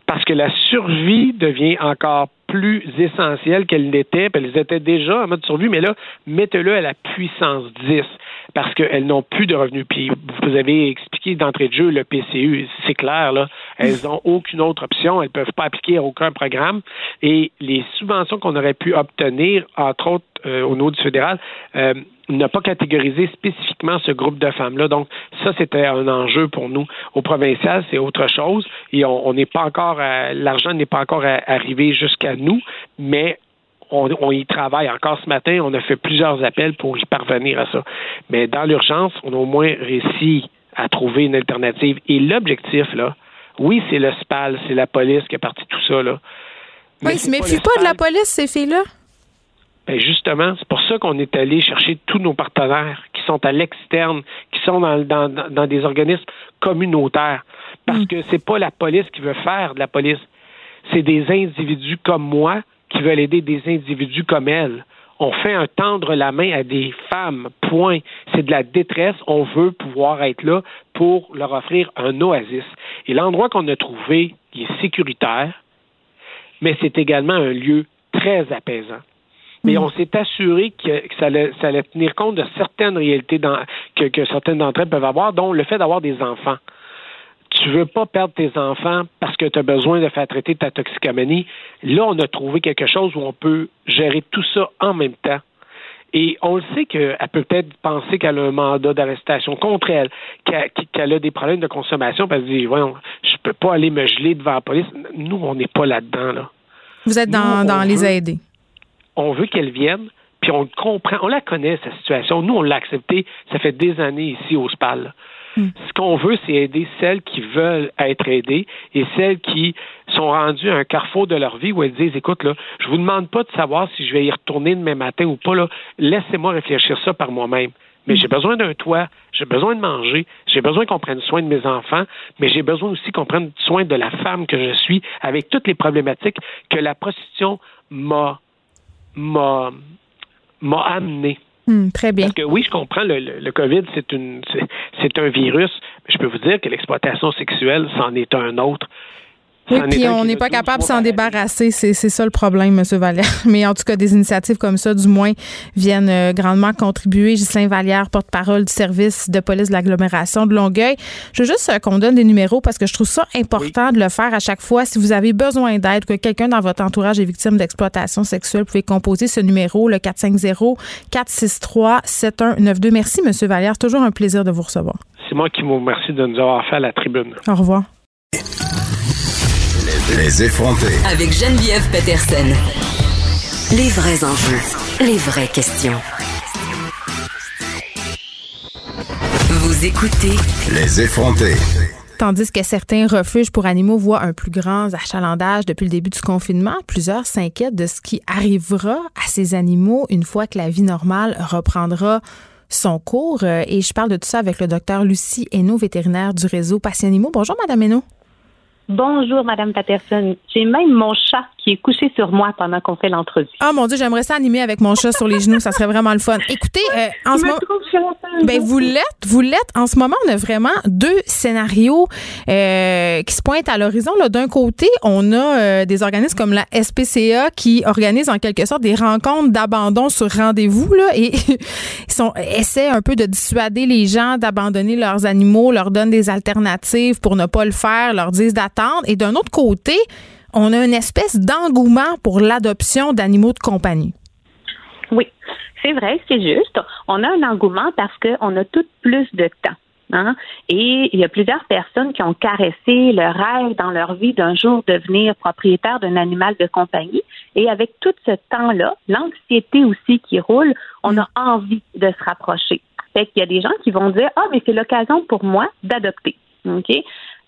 parce que la survie devient encore plus essentielle qu'elle l'était. Elles étaient déjà en mode survie, mais là, mettez-le à la puissance 10 parce qu'elles n'ont plus de revenus. Puis vous avez expliqué d'entrée de jeu le PCU, c'est clair, là. Elles n'ont aucune autre option, elles ne peuvent pas appliquer aucun programme. Et les subventions qu'on aurait pu obtenir, entre autres euh, au niveau du fédéral, euh, n'a pas catégorisé spécifiquement ce groupe de femmes-là. Donc, ça, c'était un enjeu pour nous. Au provincial, c'est autre chose. Et on n'est pas encore, l'argent n'est pas encore arrivé jusqu'à nous, mais on, y travaille encore ce matin. On a fait plusieurs appels pour y parvenir à ça. Mais dans l'urgence, on a au moins réussi à trouver une alternative. Et l'objectif, là, Oui, c'est le SPAL, c'est la police qui a parti tout ça, là. oui, ils se méfient pas, de la police, ces filles-là. Ben justement, c'est pour ça qu'on est allé chercher tous nos partenaires qui sont à l'externe, qui sont dans, dans, dans, des organismes communautaires. Parce mm. que c'est pas la police qui veut faire de la police. C'est des individus comme moi qui veulent aider des individus comme elle. On fait un tendre la main à des femmes, point. C'est de la détresse. On veut pouvoir être là pour leur offrir un oasis. Et l'endroit qu'on a trouvé, il est sécuritaire, mais c'est également un lieu très apaisant. Mais mm. on s'est assuré que, ça, allait, tenir compte de certaines réalités que, que certaines d'entre elles peuvent avoir, dont le fait d'avoir des enfants tu veux pas perdre tes enfants parce que tu as besoin de faire traiter ta toxicomanie. Là, on a trouvé quelque chose où on peut gérer tout ça en même temps. Et on le sait qu'elle peut peut-être penser qu'elle a un mandat d'arrestation contre elle, qu'elle a des problèmes de consommation, parce qu'elle dit, voyons, je peux pas aller me geler devant la police. Nous, on n'est pas là-dedans, là. Vous êtes dans, dans les aider. On veut qu'elle vienne, puis on comprend, on la connaît, sa situation. Nous, on l'a acceptée, ça fait des années ici au SPAL. Hmm. Ce qu'on veut, c'est aider celles qui veulent être aidées et celles qui sont rendues à un carrefour de leur vie où elles disent, écoute, là, je vous demande pas de savoir si je vais y retourner demain matin ou pas, là. Laissez-moi réfléchir ça par moi-même. Mais hmm. j'ai besoin d'un toit, j'ai besoin de manger, j'ai besoin qu'on prenne soin de mes enfants, mais j'ai besoin aussi qu'on prenne soin de la femme que je suis avec toutes les problématiques que la prostitution m'a m'a m'a amené. Hmm, très bien. Parce que oui, je comprends, le, le, COVID, c'est une c'est un virus. Je peux vous dire que l'exploitation sexuelle, c'en est un autre. Oui, puis on n'est pas capable de s'en débarrasser. C'est ça le problème, M. Valère. Mais en tout cas, des initiatives comme ça, du moins, viennent euh, grandement contribuer. Ghislain Vallière, porte-parole du service de police de l'agglomération de Longueuil. Je veux juste euh, qu'on donne des numéros parce que je trouve ça important de le faire à chaque fois. Si vous avez besoin d'aide, que quelqu'un dans votre entourage est victime d'exploitation sexuelle, vous pouvez composer ce numéro, le 450-463-7192. Merci, M. Vallière. Toujours un plaisir de vous recevoir. C'est moi qui vous remercie de nous avoir fait à la tribune. Au revoir. Les effronter. Avec Geneviève Peterson. Les vrais enjeux. Les vraies questions. Vous écoutez. Les effronter. Tandis que certains refuges pour animaux voient un plus grand achalandage depuis le début du confinement, plusieurs s'inquiètent de ce qui arrivera à ces animaux une fois que la vie normale reprendra son cours. Euh, et je parle de tout ça avec le docteur Lucie Hainaut, vétérinaire du réseau Patient Animaux. Bonjour, Madame Hainaut. Bonjour, Madame Patterson. J'ai même mon chat qui est couché sur moi pendant qu'on fait l'entrevue. Ah mon Dieu, j'aimerais ça animer avec mon chat sur les genoux, ça serait vraiment le fun. Écoutez, euh, en ce moment, ben vous l'êtes, vous l'êtes. En ce moment, on a vraiment deux scénarios euh, qui se pointent à l'horizon. D'un côté, on a euh, des organismes comme la SPCA qui organisent en quelque sorte des rencontres d'abandon sur rendez-vous là et ils sont essaient un peu de dissuader les gens d'abandonner leurs animaux, leur donnent des alternatives pour ne pas le faire, leur disent d'attendre. Et d'un autre côté, on a une espèce d'engouement pour l'adoption d'animaux de compagnie. Oui, c'est vrai, c'est juste. On a un engouement parce qu'on a tout plus de temps. Hein? Et il y a plusieurs personnes qui ont caressé le rêve dans leur vie d'un jour devenir propriétaire d'un animal de compagnie. Et avec tout ce temps-là, l'anxiété aussi qui roule, on a envie de se rapprocher. Fait qu'il y a des gens qui vont dire, ah, mais c'est l'occasion pour moi d'adopter. OK?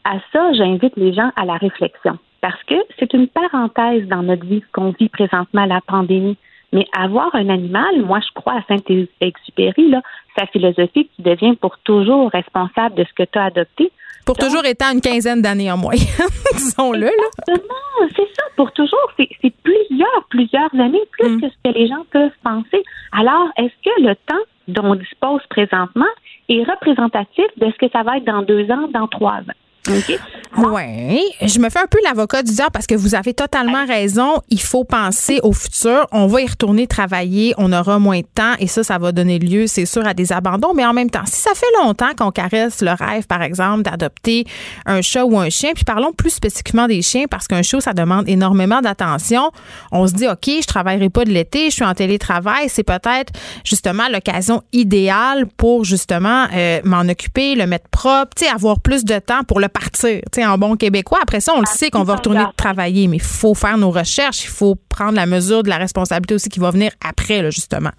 À ça, j'invite les gens à la réflexion parce que c'est une parenthèse dans notre vie qu'on vit présentement la pandémie. Mais avoir un animal, moi je crois à Saint-Exupéry, là, sa philosophie, tu deviens pour toujours responsable de ce que tu as adopté. Pour toujours étant une quinzaine d'années en moyenne, disons-le. Exactement, c'est ça, pour toujours. C'est plusieurs, plusieurs années, plus mm. que ce que les gens peuvent penser. Alors, est-ce que le temps dont on dispose présentement est représentatif de ce que ça va être dans deux ans, dans trois ans? Oui, je me fais un peu l'avocat du diable parce que vous avez totalement raison. Il faut penser au futur. On va y retourner travailler, on aura moins de temps et ça, ça va donner lieu, c'est sûr, à des abandons. Mais en même temps, si ça fait longtemps qu'on caresse le rêve, par exemple, d'adopter un chat ou un chien, puis parlons plus spécifiquement des chiens parce qu'un chat, ça demande énormément d'attention. On se dit, OK, je travaillerai pas de l'été, je suis en télétravail. C'est peut-être justement l'occasion idéale pour justement euh, m'en occuper, le mettre propre, tu sais, avoir plus de temps pour le partir, tu sais, en bon québécois. Après ça, on le sait qu'on va retourner travailler, mais il faut faire nos recherches, il faut prendre la mesure de la responsabilité aussi qui va venir après, là, justement.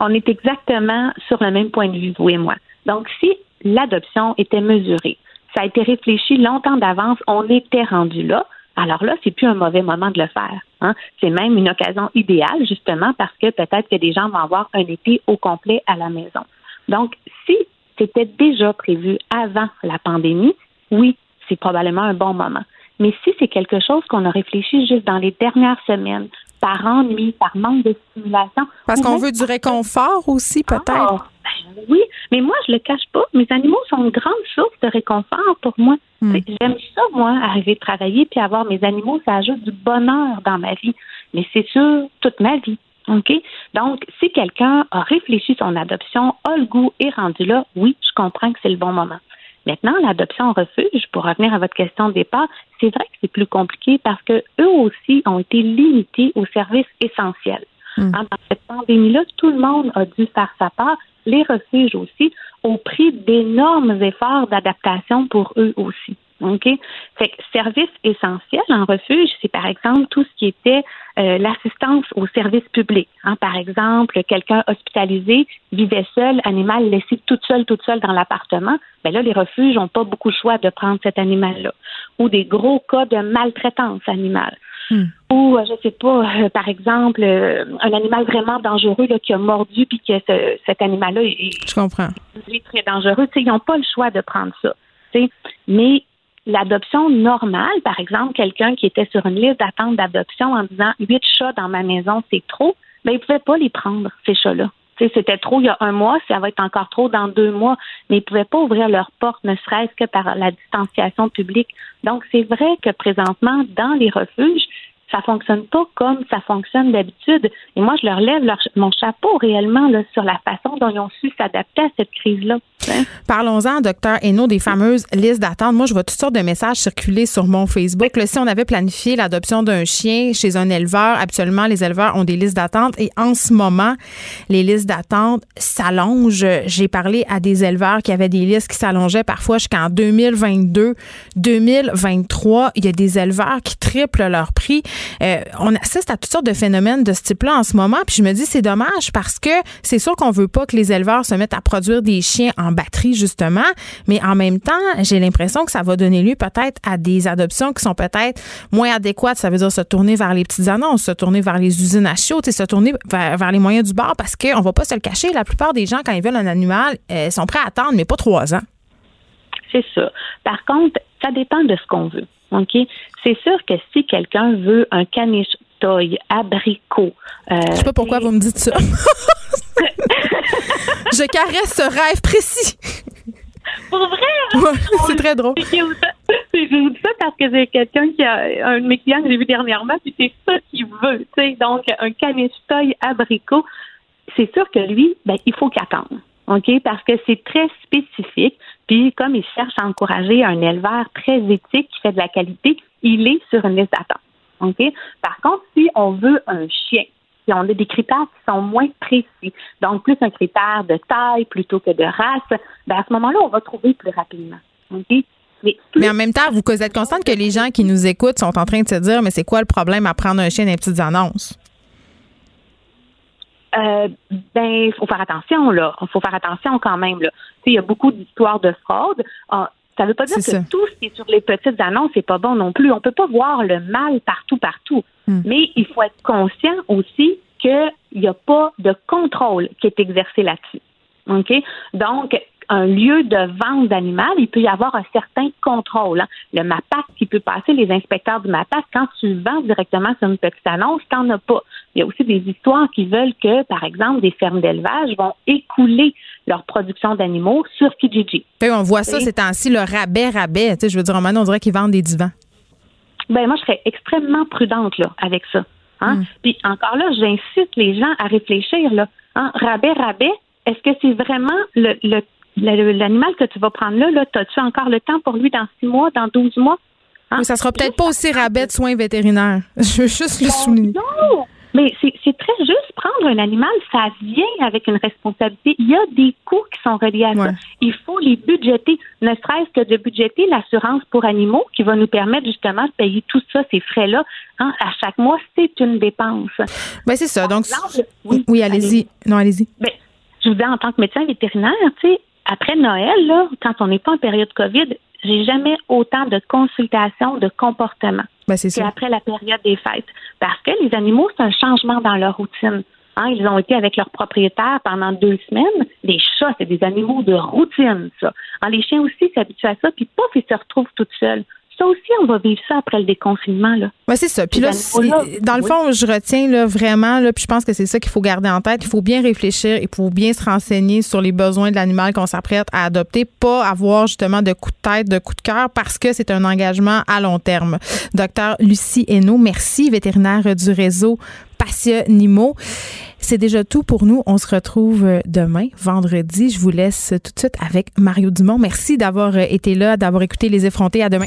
On est exactement sur le même point de vue, vous et moi. Donc, si l'adoption était mesurée, Ça a été réfléchi longtemps d'avance. On était rendu là. Alors là, c'est plus un mauvais moment de le faire. Hein. C'est même une occasion idéale, justement, parce que peut-être que des gens vont avoir un été au complet à la maison. Donc, si c'était déjà prévu avant la pandémie, oui, c'est probablement un bon moment. Mais si c'est quelque chose qu'on a réfléchi juste dans les dernières semaines, par ennui, par manque de stimulation. Parce qu'on veut du réconfort aussi, peut-être? Ah, ben oui, mais moi, je le cache pas. Mes animaux sont une grande source de réconfort pour moi. Hmm. J'aime ça, moi, arriver à travailler puis avoir mes animaux, ça ajoute du bonheur dans ma vie. Mais c'est sûr, toute ma vie. OK? Donc, si quelqu'un a réfléchi son adoption, a le goût et rendu là, oui, je comprends que c'est le bon moment. Maintenant, l'adoption en refuge, pour revenir à votre question de départ, c'est vrai que c'est plus compliqué parce que eux aussi ont été limités aux services essentiels. Hmm. Hein, dans cette pandémie-là, tout le monde a dû faire sa part, les refuges aussi, au prix d'énormes efforts d'adaptation pour eux aussi. OK? Fait que service essentiel en refuge, c'est par exemple tout ce qui était euh, l'assistance aux services publics. Hein. Par exemple, quelqu'un hospitalisé vivait seul, animal laissé toute seule, toute seule dans l'appartement. Ben là, les refuges n'ont pas beaucoup de choix de prendre cet animal-là. Ou des gros cas de maltraitance animale. Hmm. Ou, euh, je sais pas, euh, par exemple, un animal vraiment dangereux là, qui a mordu puis que cet animal-là est, je comprends. très dangereux. ils n'ont pas le choix de prendre ça. Mais L'adoption normale, par exemple, quelqu'un qui était sur une liste d'attente d'adoption en disant huit chats dans ma maison, c'est trop, ben, il ne pouvait pas les prendre, ces chats-là. C'était trop il y a un mois, ça va être encore trop dans deux mois, mais ils ne pouvaient pas ouvrir leurs portes, ne serait-ce que par la distanciation publique. Donc, c'est vrai que présentement, dans les refuges, ça fonctionne pas comme ça fonctionne d'habitude. Et moi, je leur lève mon chapeau réellement sur la façon dont ils ont su s'adapter à cette crise-là. Parlons-en, docteur Hainaut, des fameuses listes d'attente. Moi, je vois toutes sortes de messages circuler sur mon Facebook. si on avait planifié l'adoption d'un chien chez un éleveur, absolument, les éleveurs ont des listes d'attente. Et en ce moment, les listes d'attente s'allongent. J'ai parlé à des éleveurs qui avaient des listes qui s'allongeaient parfois jusqu'en 2022, 2023. Il y a des éleveurs qui triplent leur prix. Euh, on assiste à toutes sortes de phénomènes de ce type-là en ce moment. Puis je me dis, c'est dommage parce que c'est sûr qu'on veut pas que les éleveurs se mettent à produire des chiens en batterie, justement. Mais en même temps, j'ai l'impression que ça va donner lieu peut-être à des adoptions qui sont peut-être moins adéquates. Ça veut dire se tourner vers les petites annonces, se tourner vers les usines à chiots, se tourner vers, les moyens du bord parce qu'on va pas se le cacher. La plupart des gens, quand ils veulent un animal, euh, sont prêts à attendre, mais pas trois ans. C'est ça. Par contre, ça dépend de ce qu'on veut. OK? C'est sûr que si quelqu'un veut un caniche toy abricot. Euh, Je sais pas pourquoi vous me dites ça. Je caresse ce rêve précis. Pour vrai? Hein? c'est très drôle. Je vous dis ça parce que j'ai quelqu'un qui a un de mes clients que j'ai vu dernièrement, puis c'est ça qu'il veut. sais. Donc, un caniche toy abricot, c'est sûr que lui, ben, il faut qu'il attende. OK? Parce que c'est très spécifique. Puis, comme il cherche à encourager un éleveur très éthique qui fait de la qualité, il est sur une liste d'attente. OK? Par contre, si on veut un chien, si on a des critères qui sont moins précis, donc plus un critère de taille plutôt que de race, ben à ce moment-là, on va trouver plus rapidement. OK? Mais, en même temps, vous êtes consciente que les gens qui nous écoutent sont en train de se dire, mais c'est quoi le problème à prendre un chien dans petites annonces? Euh, ben, faut faire attention, là. Il faut faire attention quand même, là. Il y a beaucoup d'histoires de fraude. Ah, ça ne veut pas dire que tout ce qui est sur les petites annonces n'est pas bon non plus. On ne peut pas voir le mal partout, partout. Hmm. Mais il faut être conscient aussi qu'il n'y a pas de contrôle qui est exercé là-dessus. OK? Donc, un lieu de vente d'animal, il peut y avoir un certain contrôle. Hein. Le MAPAC qui peut passer, les inspecteurs du MAPAC, quand tu vends directement sur une petite annonce, tu n'en as pas. Il y a aussi des histoires qui veulent que, par exemple, des fermes d'élevage vont écouler leur production d'animaux sur Kijiji. on voit ça ces temps-ci, le rabais-rabais. Je veux dire, maintenant, on dirait qu'ils vendent des divans. Ben, moi, je serais extrêmement prudente là, avec ça. Hein. Hmm. Puis encore là, j'incite les gens à réfléchir. Là. Hein? Rabais, rabais, est-ce que c'est vraiment le, le l'animal que tu vas prendre là, là as-tu encore le temps pour lui dans six mois, dans douze mois? Hein? ça sera peut-être pas aussi rabais de soins vétérinaires. Je veux juste le souligner. Non, mais c'est très juste. Prendre un animal, ça vient avec une responsabilité. Il y a des coûts qui sont reliés à ça. Il faut les budgéter, ne serait-ce que de budgéter l'assurance pour animaux qui va nous permettre justement de payer tout ça, ces frais-là. Hein, à chaque mois, c'est une dépense. Ben, c'est ça. Donc, oui, allez-y. non, allez-y. Ben, je vous dis, en tant que médecin vétérinaire, tu sais, après Noël, là, quand on n'est pas en période COVID, j'ai jamais autant de consultations de comportement ben, qu'après la période des fêtes. Parce que les animaux, c'est un changement dans leur routine. Hein, ils ont été avec leur propriétaire pendant deux semaines. Les chats, c'est des animaux de routine, ça. Hein, les chiens aussi s'habituent à ça, puis pouf, ils se retrouvent toutes seuls ça aussi, on va vivre ça après le déconfinement. Là. Ouais, c'est ça. Puis là, dans le fond, je retiens là, vraiment, là, puis je pense que c'est ça qu'il faut garder en tête. Il faut bien réfléchir et pour bien se renseigner sur les besoins de l'animal qu'on s'apprête à adopter, pas avoir justement de coups de tête, de coups de cœur, parce que c'est un engagement à long terme. Docteur Lucie Hainaut, merci, vétérinaire du réseau Passionimo. C'est déjà tout pour nous. On se retrouve euh, demain, vendredi. Je vous laisse tout de suite avec Mario Dumont. Merci d'avoir euh, été là, d'avoir écouté Les Effrontés. À demain.